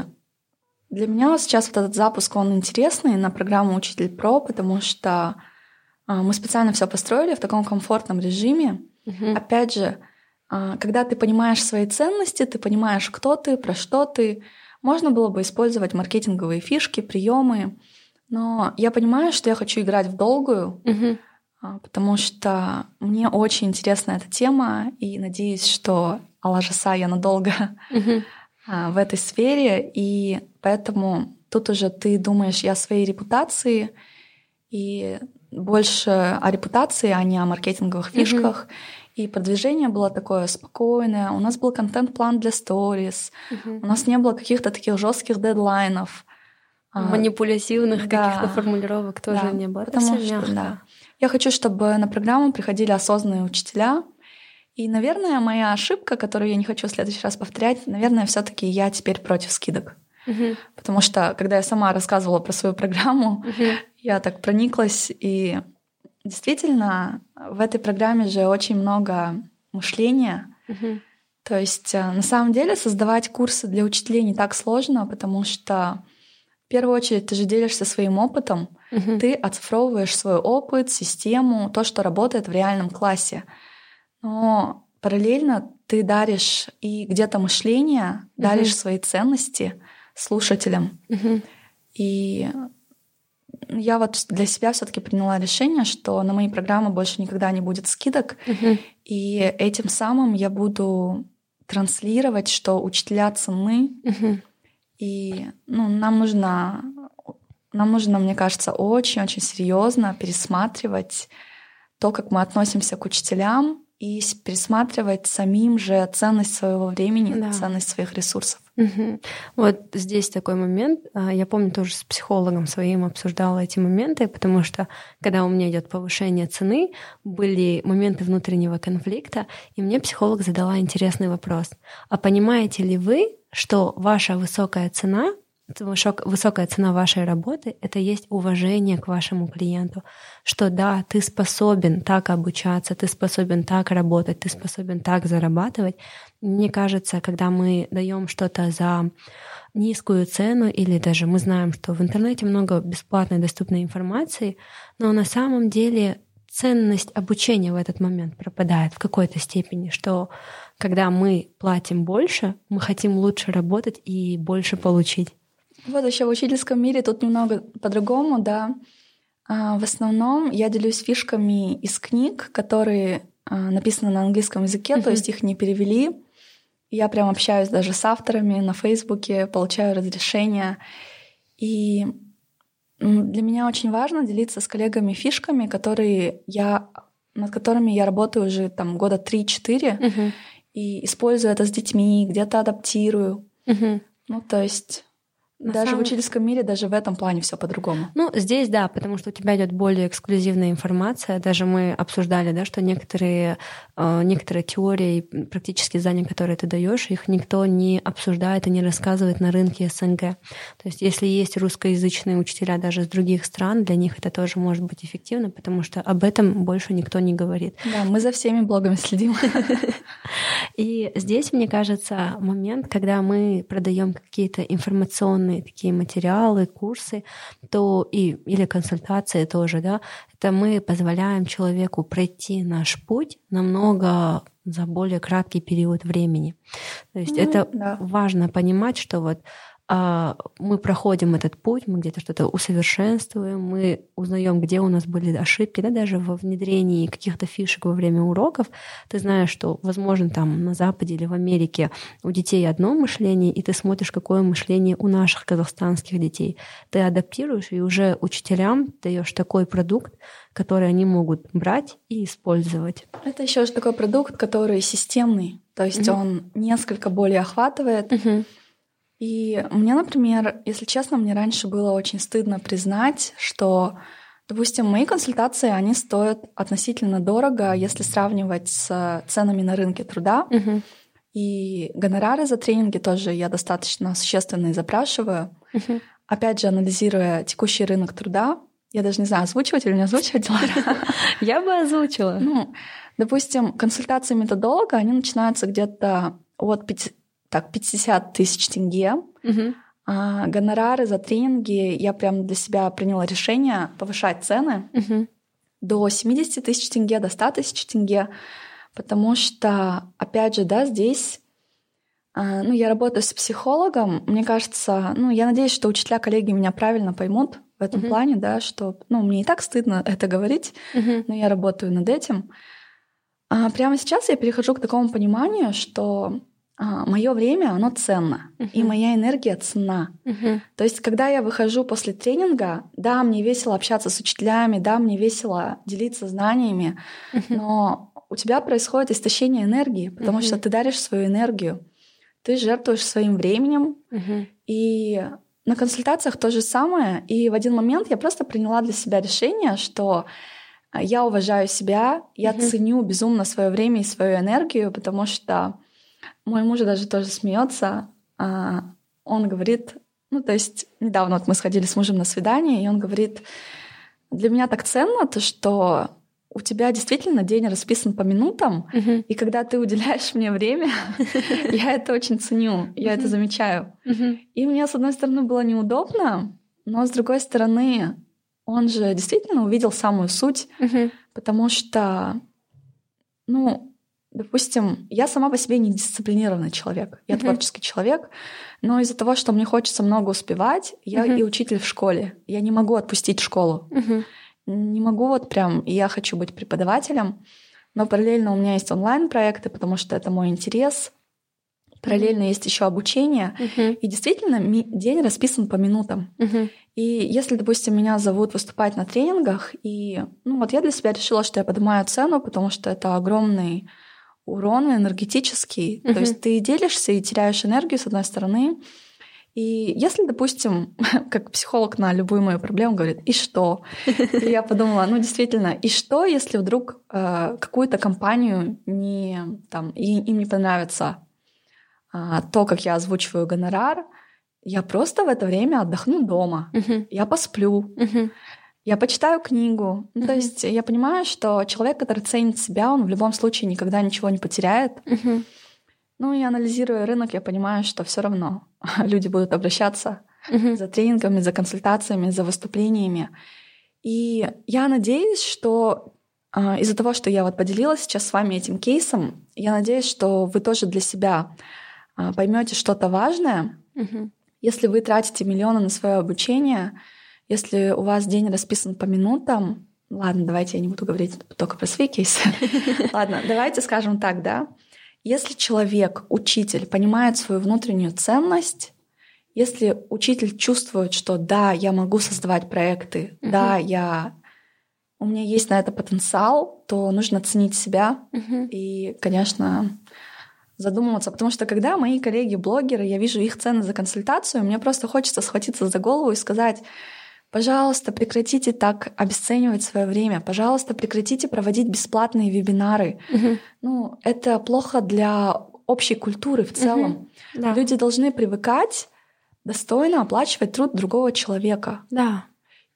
для меня сейчас вот этот запуск, он интересный на программу «Учитель Про», потому что а, мы специально все построили в таком комфортном режиме. Угу. Опять же, а, когда ты понимаешь свои ценности, ты понимаешь, кто ты, про что ты, можно было бы использовать маркетинговые фишки, приемы, но я понимаю, что я хочу играть в долгую, угу. потому что мне очень интересна эта тема, и надеюсь, что Алажаса я надолго угу. В этой сфере, и поэтому тут уже ты думаешь и о своей репутации, и больше о репутации, а не о маркетинговых фишках. Mm-hmm. И продвижение было такое спокойное. У нас был контент-план для сторис. Mm-hmm. У нас не было каких-то таких жестких дедлайнов. А, Манипулятивных да, каких-то формулировок тоже да, не было. Потому что, мягко. да. Я хочу, чтобы на программу приходили осознанные учителя. И, наверное, моя ошибка, которую я не хочу в следующий раз повторять, наверное, все-таки я теперь против скидок. Угу. Потому что, когда я сама рассказывала про свою программу, угу. я так прониклась. И действительно, в этой программе же очень много мышления. Угу. То есть, э, на самом деле, создавать курсы для учителей не так сложно, потому что в первую очередь ты же делишься своим опытом, угу. ты оцифровываешь свой опыт, систему, то, что работает в реальном классе. Но параллельно ты даришь и где-то мышление, даришь угу. свои ценности слушателям. Угу. И я вот для себя все-таки приняла решение, что на мои программы больше никогда не будет скидок. Угу. И этим самым я буду транслировать, что учителя ценны. Угу. И ну, нам нужно, нам нужно, мне кажется, очень-очень серьезно пересматривать то, как мы относимся к учителям, и пересматривать самим же ценность своего времени, да. ценность своих ресурсов. Угу. Вот здесь такой момент. А, я помню, тоже с психологом своим обсуждала эти моменты, потому что когда у меня идет повышение цены, были моменты внутреннего конфликта, и мне психолог задала интересный вопрос. А понимаете ли вы, что ваша высокая цена высокая цена вашей работы — это есть уважение к вашему клиенту, что да, ты способен так обучаться, ты способен так работать, ты способен так зарабатывать. Мне кажется, когда мы даем что-то за низкую цену, или даже мы знаем, что в интернете много бесплатной доступной информации, но на самом деле ценность обучения в этот момент пропадает в какой-то степени, что когда мы платим больше, мы хотим лучше работать и больше получить. Вот еще в учительском мире тут немного по-другому, да. А, в основном я делюсь фишками из книг, которые а, написаны на английском языке, mm-hmm. то есть их не перевели. Я прям общаюсь даже с авторами на Фейсбуке, получаю разрешения. И для меня очень важно делиться с коллегами фишками, которые я, над которыми я работаю уже там года 3-4, uh-huh. и использую это с детьми, где-то адаптирую. Uh-huh. Ну, то есть на даже самом... в учительском мире, даже в этом плане все по-другому. Ну, здесь да, потому что у тебя идет более эксклюзивная информация. Даже мы обсуждали, да, что некоторые, э, некоторые теории, практически знания, которые ты даешь, их никто не обсуждает и не рассказывает на рынке СНГ. То есть, если есть русскоязычные учителя даже из других стран, для них это тоже может быть эффективно, потому что об этом больше никто не говорит. Да, мы за всеми блогами следим. (laughs) И здесь, мне кажется, момент, когда мы продаем какие-то информационные разные такие материалы, курсы, то и, или консультации тоже, да, это мы позволяем человеку пройти наш путь намного за более краткий период времени. То есть mm, это да. важно понимать, что вот мы проходим этот путь, мы где-то что-то усовершенствуем, мы узнаем, где у нас были ошибки, да, даже во внедрении каких-то фишек во время уроков. Ты знаешь, что, возможно, там на Западе или в Америке у детей одно мышление, и ты смотришь, какое мышление у наших казахстанских детей. Ты адаптируешь и уже учителям даешь такой продукт, который они могут брать и использовать. Это еще такой продукт, который системный. то есть угу. он несколько более охватывает. Угу. И мне, например, если честно, мне раньше было очень стыдно признать, что, допустим, мои консультации, они стоят относительно дорого, если сравнивать с ценами на рынке труда. Угу. И гонорары за тренинги тоже я достаточно существенные запрашиваю. Угу. Опять же, анализируя текущий рынок труда, я даже не знаю, озвучивать или не озвучивать. (laughs) Я бы озвучила. Ну, допустим, консультации методолога, они начинаются где-то от 5, так, 50 тысяч тенге. А гонорары за тренинги я прям для себя приняла решение повышать цены до 70 тысяч тенге, до 100 тысяч тенге, потому что, опять же, да, здесь а, ну, я работаю с психологом. Мне кажется, ну, я надеюсь, что учителя, коллеги меня правильно поймут в этом uh-huh. плане, да, что, ну, мне и так стыдно это говорить, uh-huh. но я работаю над этим. А прямо сейчас я перехожу к такому пониманию, что мое время, оно ценно, uh-huh. и моя энергия ценна. Uh-huh. То есть, когда я выхожу после тренинга, да, мне весело общаться с учителями, да, мне весело делиться знаниями, uh-huh. но у тебя происходит истощение энергии, потому uh-huh. что ты даришь свою энергию ты жертвуешь своим временем. Угу. И на консультациях то же самое. И в один момент я просто приняла для себя решение, что а, я уважаю себя, я угу. ценю безумно свое время и свою энергию, потому что мой муж даже тоже смеется. А, он говорит, ну то есть недавно вот мы сходили с мужем на свидание, и он говорит, для меня так ценно то, что у тебя действительно день расписан по минутам, uh-huh. и когда ты уделяешь мне время, (laughs) я это очень ценю, я это замечаю. И мне, с одной стороны, было неудобно, но с другой стороны, он же действительно увидел самую суть, потому что, ну, допустим, я сама по себе не дисциплинированный человек, я творческий человек, но из-за того, что мне хочется много успевать, я и учитель в школе, я не могу отпустить школу не могу вот прям, я хочу быть преподавателем, но параллельно у меня есть онлайн-проекты, потому что это мой интерес. Параллельно есть еще обучение. Mm-hmm. И действительно, день расписан по минутам. Mm-hmm. И если, допустим, меня зовут выступать на тренингах, и ну вот я для себя решила, что я поднимаю цену, потому что это огромный урон энергетический. Mm-hmm. То есть ты делишься и теряешь энергию, с одной стороны, и если, допустим, (laughs) как психолог на любую мою проблему говорит, и что? И я подумала, ну действительно, и что, если вдруг э, какую-то компанию не, там, и, им не понравится э, то, как я озвучиваю гонорар, я просто в это время отдохну дома, uh-huh. я посплю, uh-huh. Я почитаю книгу. Uh-huh. то есть я понимаю, что человек, который ценит себя, он в любом случае никогда ничего не потеряет. Uh-huh. Ну и анализируя рынок, я понимаю, что все равно (laughs) люди будут обращаться uh-huh. за тренингами, за консультациями, за выступлениями. И я надеюсь, что э, из-за того, что я вот поделилась сейчас с вами этим кейсом, я надеюсь, что вы тоже для себя э, поймете что-то важное. Uh-huh. Если вы тратите миллионы на свое обучение, если у вас день расписан по минутам, ладно, давайте я не буду говорить только про свои кейсы. (laughs) Ладно, давайте скажем так, да. Если человек, учитель, понимает свою внутреннюю ценность, если учитель чувствует, что да, я могу создавать проекты, uh-huh. да, я у меня есть на это потенциал, то нужно ценить себя uh-huh. и, конечно, задумываться, потому что когда мои коллеги-блогеры, я вижу их цены за консультацию, мне просто хочется схватиться за голову и сказать, Пожалуйста, прекратите так обесценивать свое время. Пожалуйста, прекратите проводить бесплатные вебинары. Угу. Ну, это плохо для общей культуры в целом. Угу. Да. Люди должны привыкать достойно оплачивать труд другого человека. Да.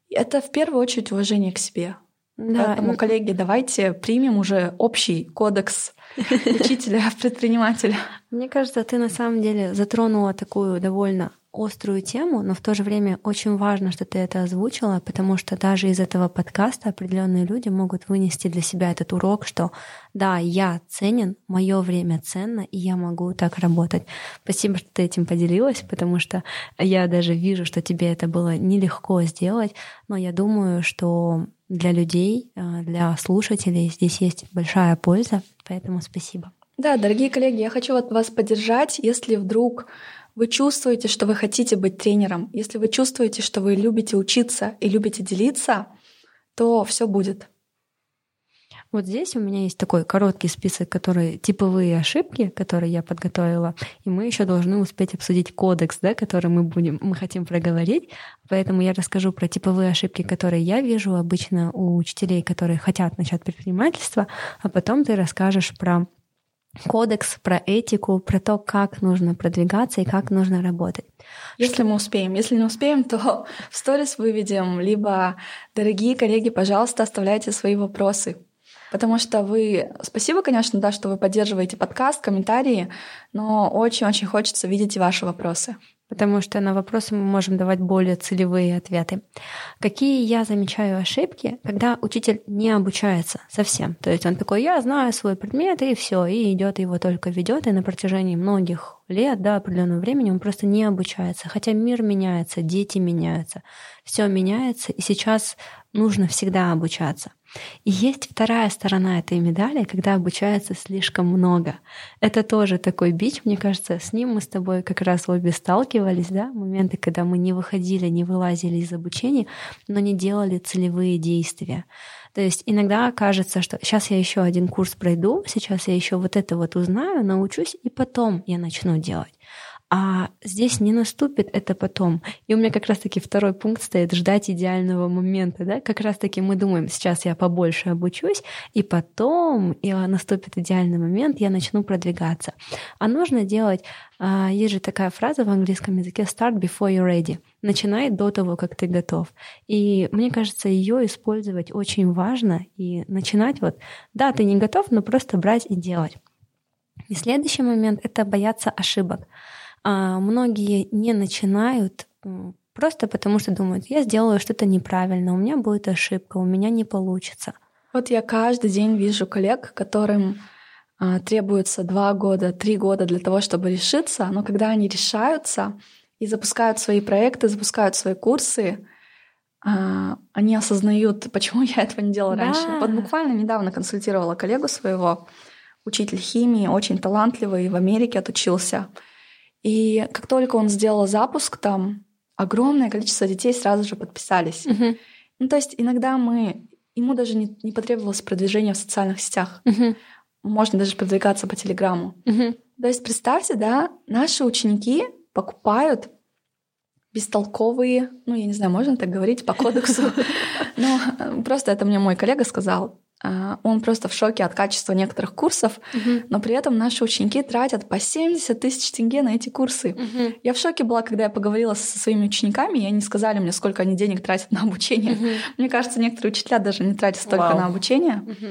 Это в первую очередь уважение к себе. Да. Поэтому, коллеги, давайте примем уже общий кодекс (laughs) учителя, предпринимателя. Мне кажется, ты на самом деле затронула такую довольно острую тему, но в то же время очень важно, что ты это озвучила, потому что даже из этого подкаста определенные люди могут вынести для себя этот урок, что да, я ценен, мое время ценно, и я могу так работать. Спасибо, что ты этим поделилась, потому что я даже вижу, что тебе это было нелегко сделать, но я думаю, что для людей, э, для слушателей здесь есть большая польза, поэтому спасибо. Да, дорогие коллеги, я хочу вас поддержать, если вдруг вы чувствуете, что вы хотите быть тренером, если вы чувствуете, что вы любите учиться и любите делиться, то все будет. Вот здесь у меня есть такой короткий список, которые типовые ошибки, которые я подготовила, и мы еще должны успеть обсудить кодекс, да, который мы будем, мы хотим проговорить. Поэтому я расскажу про типовые ошибки, которые я вижу обычно у учителей, которые хотят начать предпринимательство, а потом ты расскажешь про кодекс, про этику, про то, как нужно продвигаться и как нужно работать. Если мы успеем. Если не успеем, то (laughs) в сторис выведем, либо, дорогие коллеги, пожалуйста, оставляйте свои вопросы. Потому что вы... Спасибо, конечно, да, что вы поддерживаете подкаст, комментарии, но очень-очень хочется видеть и ваши вопросы потому что на вопросы мы можем давать более целевые ответы. Какие я замечаю ошибки, когда учитель не обучается совсем? То есть он такой, я знаю свой предмет, и все, и идет его только ведет, и на протяжении многих лет, да, определенного времени он просто не обучается. Хотя мир меняется, дети меняются, все меняется, и сейчас нужно всегда обучаться. И есть вторая сторона этой медали, когда обучается слишком много. Это тоже такой бич, мне кажется, с ним мы с тобой как раз обе сталкивались, да, моменты, когда мы не выходили, не вылазили из обучения, но не делали целевые действия. То есть иногда кажется, что сейчас я еще один курс пройду, сейчас я еще вот это вот узнаю, научусь, и потом я начну делать. А здесь не наступит это потом. И у меня как раз-таки второй пункт стоит ждать идеального момента. Да? Как раз-таки мы думаем, сейчас я побольше обучусь, и потом и наступит идеальный момент, я начну продвигаться. А нужно делать, а, есть же такая фраза в английском языке start before you're ready. Начинай до того, как ты готов. И мне кажется, ее использовать очень важно и начинать вот, да, ты не готов, но просто брать и делать. И следующий момент — это бояться ошибок а многие не начинают просто потому, что думают, я сделаю что-то неправильно, у меня будет ошибка, у меня не получится. Вот я каждый день вижу коллег, которым а, требуется два года, три года для того, чтобы решиться, но когда они решаются и запускают свои проекты, запускают свои курсы, а, они осознают, почему я этого не делала да. раньше. Вот буквально недавно консультировала коллегу своего, учитель химии, очень талантливый, в Америке отучился. И как только он сделал запуск, там огромное количество детей сразу же подписались. Uh-huh. Ну, то есть иногда мы... Ему даже не, не потребовалось продвижение в социальных сетях. Uh-huh. Можно даже продвигаться по Телеграмму. Uh-huh. То есть представьте, да, наши ученики покупают бестолковые, ну, я не знаю, можно так говорить по кодексу, (laughs) но просто это мне мой коллега сказал. А, он просто в шоке от качества некоторых курсов, угу. но при этом наши ученики тратят по 70 тысяч тенге на эти курсы. Угу. Я в шоке была, когда я поговорила со своими учениками, и они сказали мне, сколько они денег тратят на обучение. Угу. Мне кажется, некоторые учителя даже не тратят столько Вау. на обучение. Угу.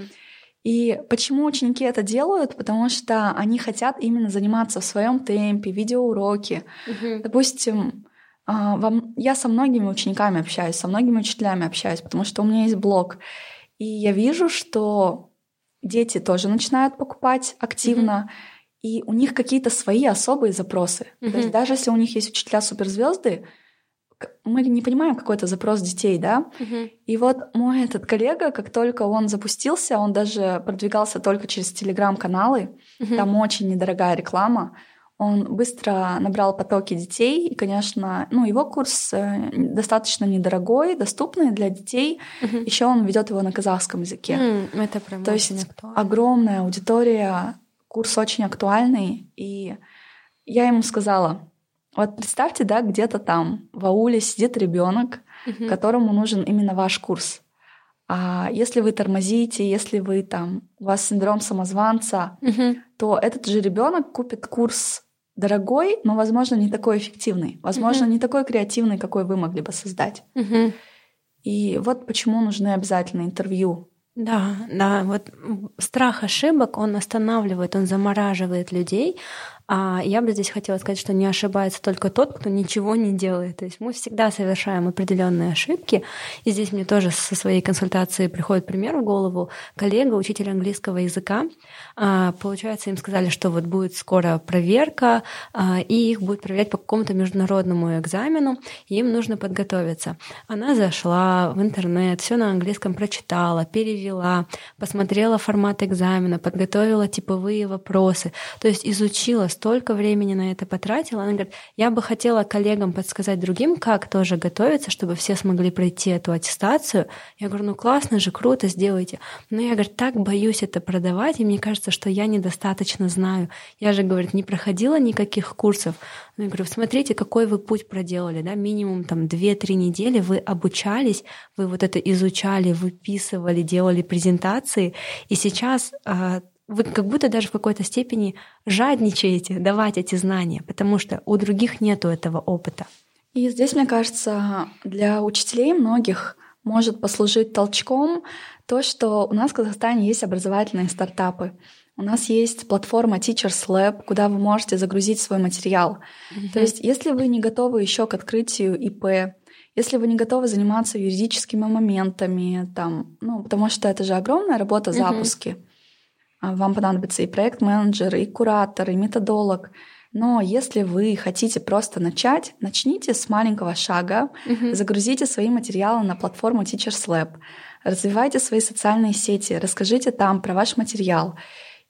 И почему ученики это делают? Потому что они хотят именно заниматься в своем темпе, видеоуроки. Угу. Допустим, а, я со многими учениками общаюсь, со многими учителями общаюсь, потому что у меня есть блог. И я вижу, что дети тоже начинают покупать активно, mm-hmm. и у них какие-то свои особые запросы. Mm-hmm. То есть даже если у них есть учителя суперзвезды, мы не понимаем какой то запрос детей, да? Mm-hmm. И вот мой этот коллега, как только он запустился, он даже продвигался только через телеграм-каналы. Mm-hmm. Там очень недорогая реклама. Он быстро набрал потоки детей, и, конечно, ну, его курс э, достаточно недорогой, доступный для детей. Угу. Еще он ведет его на казахском языке. Mm, это прям То есть актуально. огромная аудитория, курс очень актуальный. И я ему сказала, вот представьте, да, где-то там в ауле сидит ребенок, угу. которому нужен именно ваш курс. А если вы тормозите, если вы там у вас синдром самозванца, угу. то этот же ребенок купит курс дорогой, но, возможно, не такой эффективный, возможно, mm-hmm. не такой креативный, какой вы могли бы создать. Mm-hmm. И вот почему нужны обязательно интервью. Да, да, вот страх ошибок, он останавливает, он замораживает людей, а я бы здесь хотела сказать, что не ошибается только тот, кто ничего не делает. То есть мы всегда совершаем определенные ошибки. И здесь мне тоже со своей консультации приходит пример в голову. Коллега, учитель английского языка, а, получается, им сказали, что вот будет скоро проверка, а, и их будут проверять по какому-то международному экзамену, и им нужно подготовиться. Она зашла в интернет, все на английском прочитала, перевела, посмотрела формат экзамена, подготовила типовые вопросы, то есть изучила столько времени на это потратила. Она говорит, я бы хотела коллегам подсказать другим, как тоже готовиться, чтобы все смогли пройти эту аттестацию. Я говорю, ну классно же, круто, сделайте. Но я, говорю, так боюсь это продавать, и мне кажется, что я недостаточно знаю. Я же, говорит, не проходила никаких курсов. Ну, я говорю, смотрите, какой вы путь проделали, да, минимум там 2-3 недели вы обучались, вы вот это изучали, выписывали, делали презентации, и сейчас а, вы как будто даже в какой-то степени жадничаете давать эти знания, потому что у других нету этого опыта. И здесь, мне кажется, для учителей многих может послужить толчком то, что у нас в Казахстане есть образовательные стартапы. У нас есть платформа Teachers Lab, куда вы можете загрузить свой материал. Mm-hmm. То есть, если вы не готовы еще к открытию ИП, если вы не готовы заниматься юридическими моментами, там, ну, потому что это же огромная работа запуски. Mm-hmm. Вам понадобится и проект-менеджер, и куратор, и методолог. Но если вы хотите просто начать, начните с маленького шага, mm-hmm. загрузите свои материалы на платформу Teachers Lab, развивайте свои социальные сети, расскажите там про ваш материал.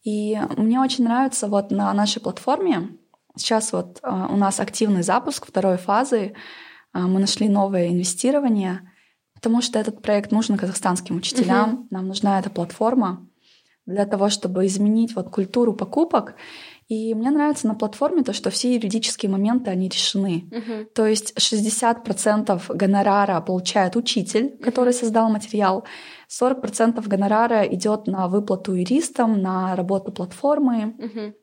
И мне очень нравится вот на нашей платформе, сейчас вот а, у нас активный запуск второй фазы, а, мы нашли новое инвестирование, потому что этот проект нужен казахстанским учителям, угу. нам нужна эта платформа для того, чтобы изменить вот культуру покупок. И мне нравится на платформе то, что все юридические моменты, они решены. Uh-huh. То есть 60% гонорара получает учитель, который uh-huh. создал материал, 40% гонорара идет на выплату юристам, на работу платформы. Угу.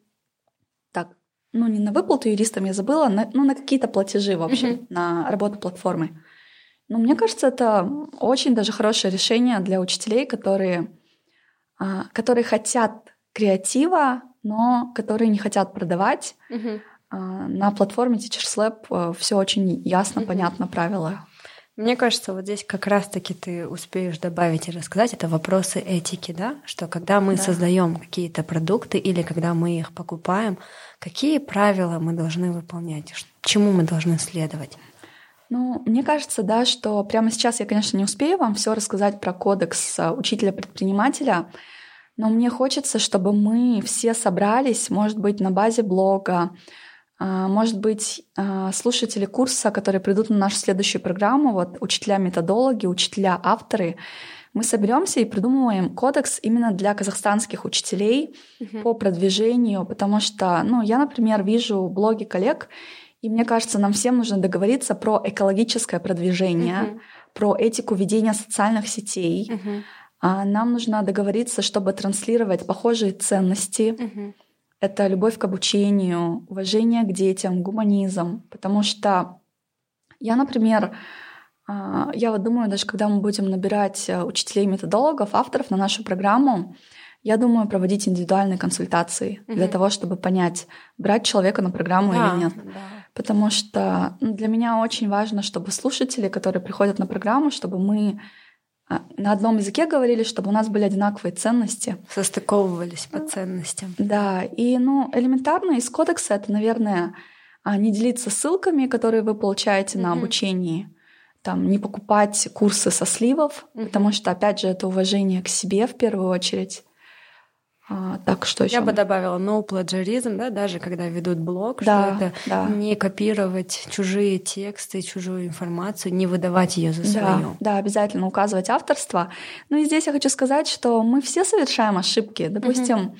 Так, ну не на выплату юристам я забыла, на, ну на какие-то платежи, в общем, угу. на работу платформы. Но мне кажется, это очень даже хорошее решение для учителей, которые, которые хотят креатива, но которые не хотят продавать. Угу. На платформе Teachers Lab э, все очень ясно, угу. понятно, правила мне кажется, вот здесь как раз-таки ты успеешь добавить и рассказать, это вопросы этики, да, что когда мы да. создаем какие-то продукты или когда мы их покупаем, какие правила мы должны выполнять, чему мы должны следовать? Ну, мне кажется, да, что прямо сейчас я, конечно, не успею вам все рассказать про кодекс э, учителя-предпринимателя, но мне хочется, чтобы мы все собрались, может быть, на базе блога, а, может быть, а, слушатели курса, которые придут на нашу следующую программу, вот учителя-методологи, учителя-авторы, мы соберемся и придумываем кодекс именно для казахстанских учителей uh-huh. по продвижению, потому что, ну, я, например, вижу блоги коллег, и мне кажется, нам всем нужно договориться про экологическое продвижение, uh-huh. про этику ведения социальных сетей. Uh-huh. Нам нужно договориться, чтобы транслировать похожие ценности. Uh-huh это любовь к обучению, уважение к детям, гуманизм. Потому что я, например, а, я вот думаю, даже когда мы будем набирать э, учителей-методологов, авторов на нашу программу, я думаю проводить индивидуальные консультации угу. для того, чтобы понять, брать человека на программу да, или нет. Да. Потому что ну, для меня очень важно, чтобы слушатели, которые приходят на программу, чтобы мы а, на одном языке говорили, чтобы у нас были одинаковые ценности. Состыковывались по ценностям. Да, и ну, элементарно из кодекса это, наверное, а, не делиться ссылками, которые вы получаете mm-hmm. на обучении, там, не покупать курсы со сливов, mm-hmm. потому что, опять же, это уважение к себе в первую очередь. А, так что еще? Я бы добавила no plagiarism, да, даже когда ведут блог, да, что это да. не копировать чужие тексты, чужую информацию, не выдавать ее за свою. Да, да, обязательно указывать авторство. Ну и здесь я хочу сказать, что мы все совершаем ошибки. Допустим, угу.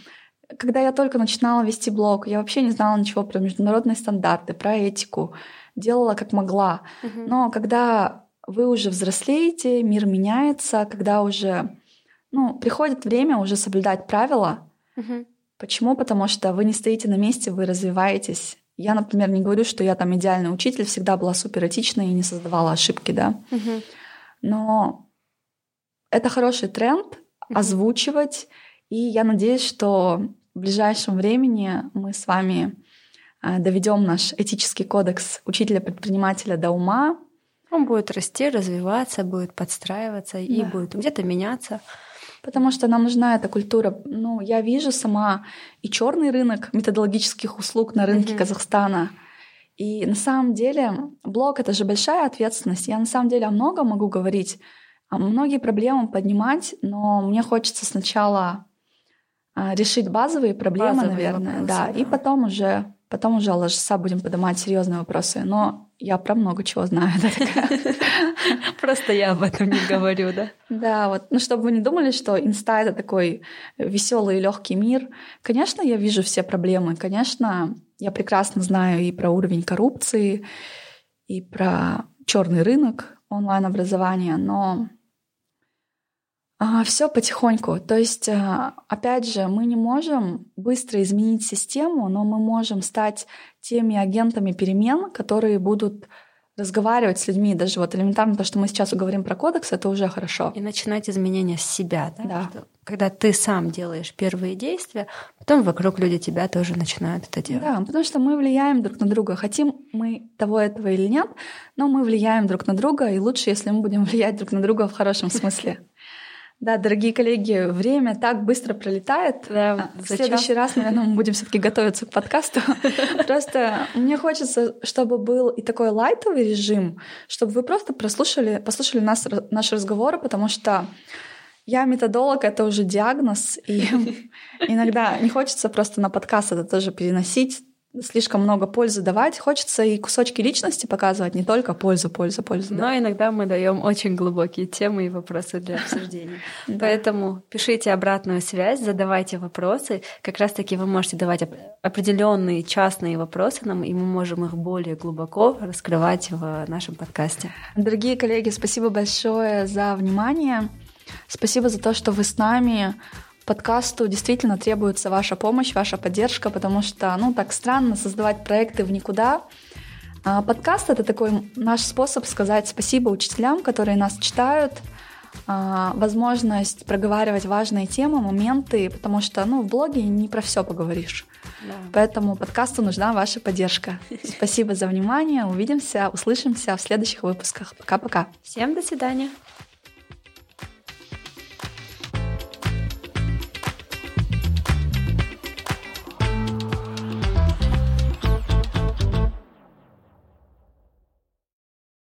когда я только начинала вести блог, я вообще не знала ничего про международные стандарты, про этику, делала как могла. Угу. Но когда вы уже взрослеете, мир меняется, когда уже ну, приходит время уже соблюдать правила. Угу. Почему? Потому что вы не стоите на месте, вы развиваетесь. Я, например, не говорю, что я там идеальный учитель, всегда была супер этичной и не создавала ошибки, да. Угу. Но это хороший тренд угу. озвучивать, и я надеюсь, что в ближайшем времени мы с вами э, доведем наш этический кодекс учителя-предпринимателя до ума. Он будет расти, развиваться, будет подстраиваться да. и будет где-то меняться потому что нам нужна эта культура. Ну, я вижу сама и черный рынок методологических услуг на рынке mm-hmm. Казахстана. И на самом деле блог это же большая ответственность. Я на самом деле о многом могу говорить, многие проблемы поднимать, но мне хочется сначала а, решить базовые проблемы, Базовые наверное, вопросы, да, да. и потом уже потом уже ложеса будем поднимать серьезные вопросы. Но я про много чего знаю. (laughs) Просто я об этом не говорю, да? Да, вот, ну чтобы вы не думали, что инста это такой веселый и легкий мир. Конечно, я вижу все проблемы. Конечно, я прекрасно знаю и про уровень коррупции, и про черный рынок онлайн-образования, но все потихоньку. То есть, а, опять же, мы не можем быстро изменить систему, но мы можем стать теми агентами перемен, которые будут разговаривать с людьми. Даже вот элементарно то, что мы сейчас говорим про кодекс, это уже хорошо. И начинать изменения с себя, да? Да. Что когда ты сам делаешь первые действия, потом вокруг люди тебя тоже начинают это делать. Да, потому что мы влияем друг на друга. Хотим мы того этого или нет, но мы влияем друг на друга, и лучше, если мы будем (laughs) влиять друг на друга в хорошем смысле. Да, дорогие коллеги, время так быстро пролетает. Да, В зачем? следующий раз, наверное, мы будем все-таки готовиться к подкасту. (laughs) Просто мне хочется, чтобы был и такой лайтовый режим, чтобы вы просто прослушали, послушали нас, наш разговор, потому что я методолог, это уже диагноз, и (laughs) иногда не хочется просто на подкаст это тоже переносить, слишком много пользы давать. Хочется и кусочки личности показывать, не только пользу, пользу, пользу. Но иногда мы даем очень глубокие темы и вопросы для (laughs) обсуждения. Поэтому пишите обратную связь, задавайте вопросы. Как раз-таки вы можете давать оп- определенные частные вопросы нам, и мы можем их более глубоко раскрывать в нашем подкасте. Дорогие коллеги, спасибо большое за внимание. Спасибо за то, что вы с нами. Подкасту действительно требуется ваша помощь, ваша поддержка, потому что, ну, так странно создавать проекты в никуда. А подкаст — это такой наш способ сказать спасибо учителям, которые нас читают, а, возможность проговаривать важные темы, моменты, потому что, ну, в блоге не про все поговоришь. Поэтому подкасту нужна ваша поддержка. (laughs) Спасибо за внимание. Увидимся, услышимся в следующих выпусках. Пока-пока. Всем до свидания.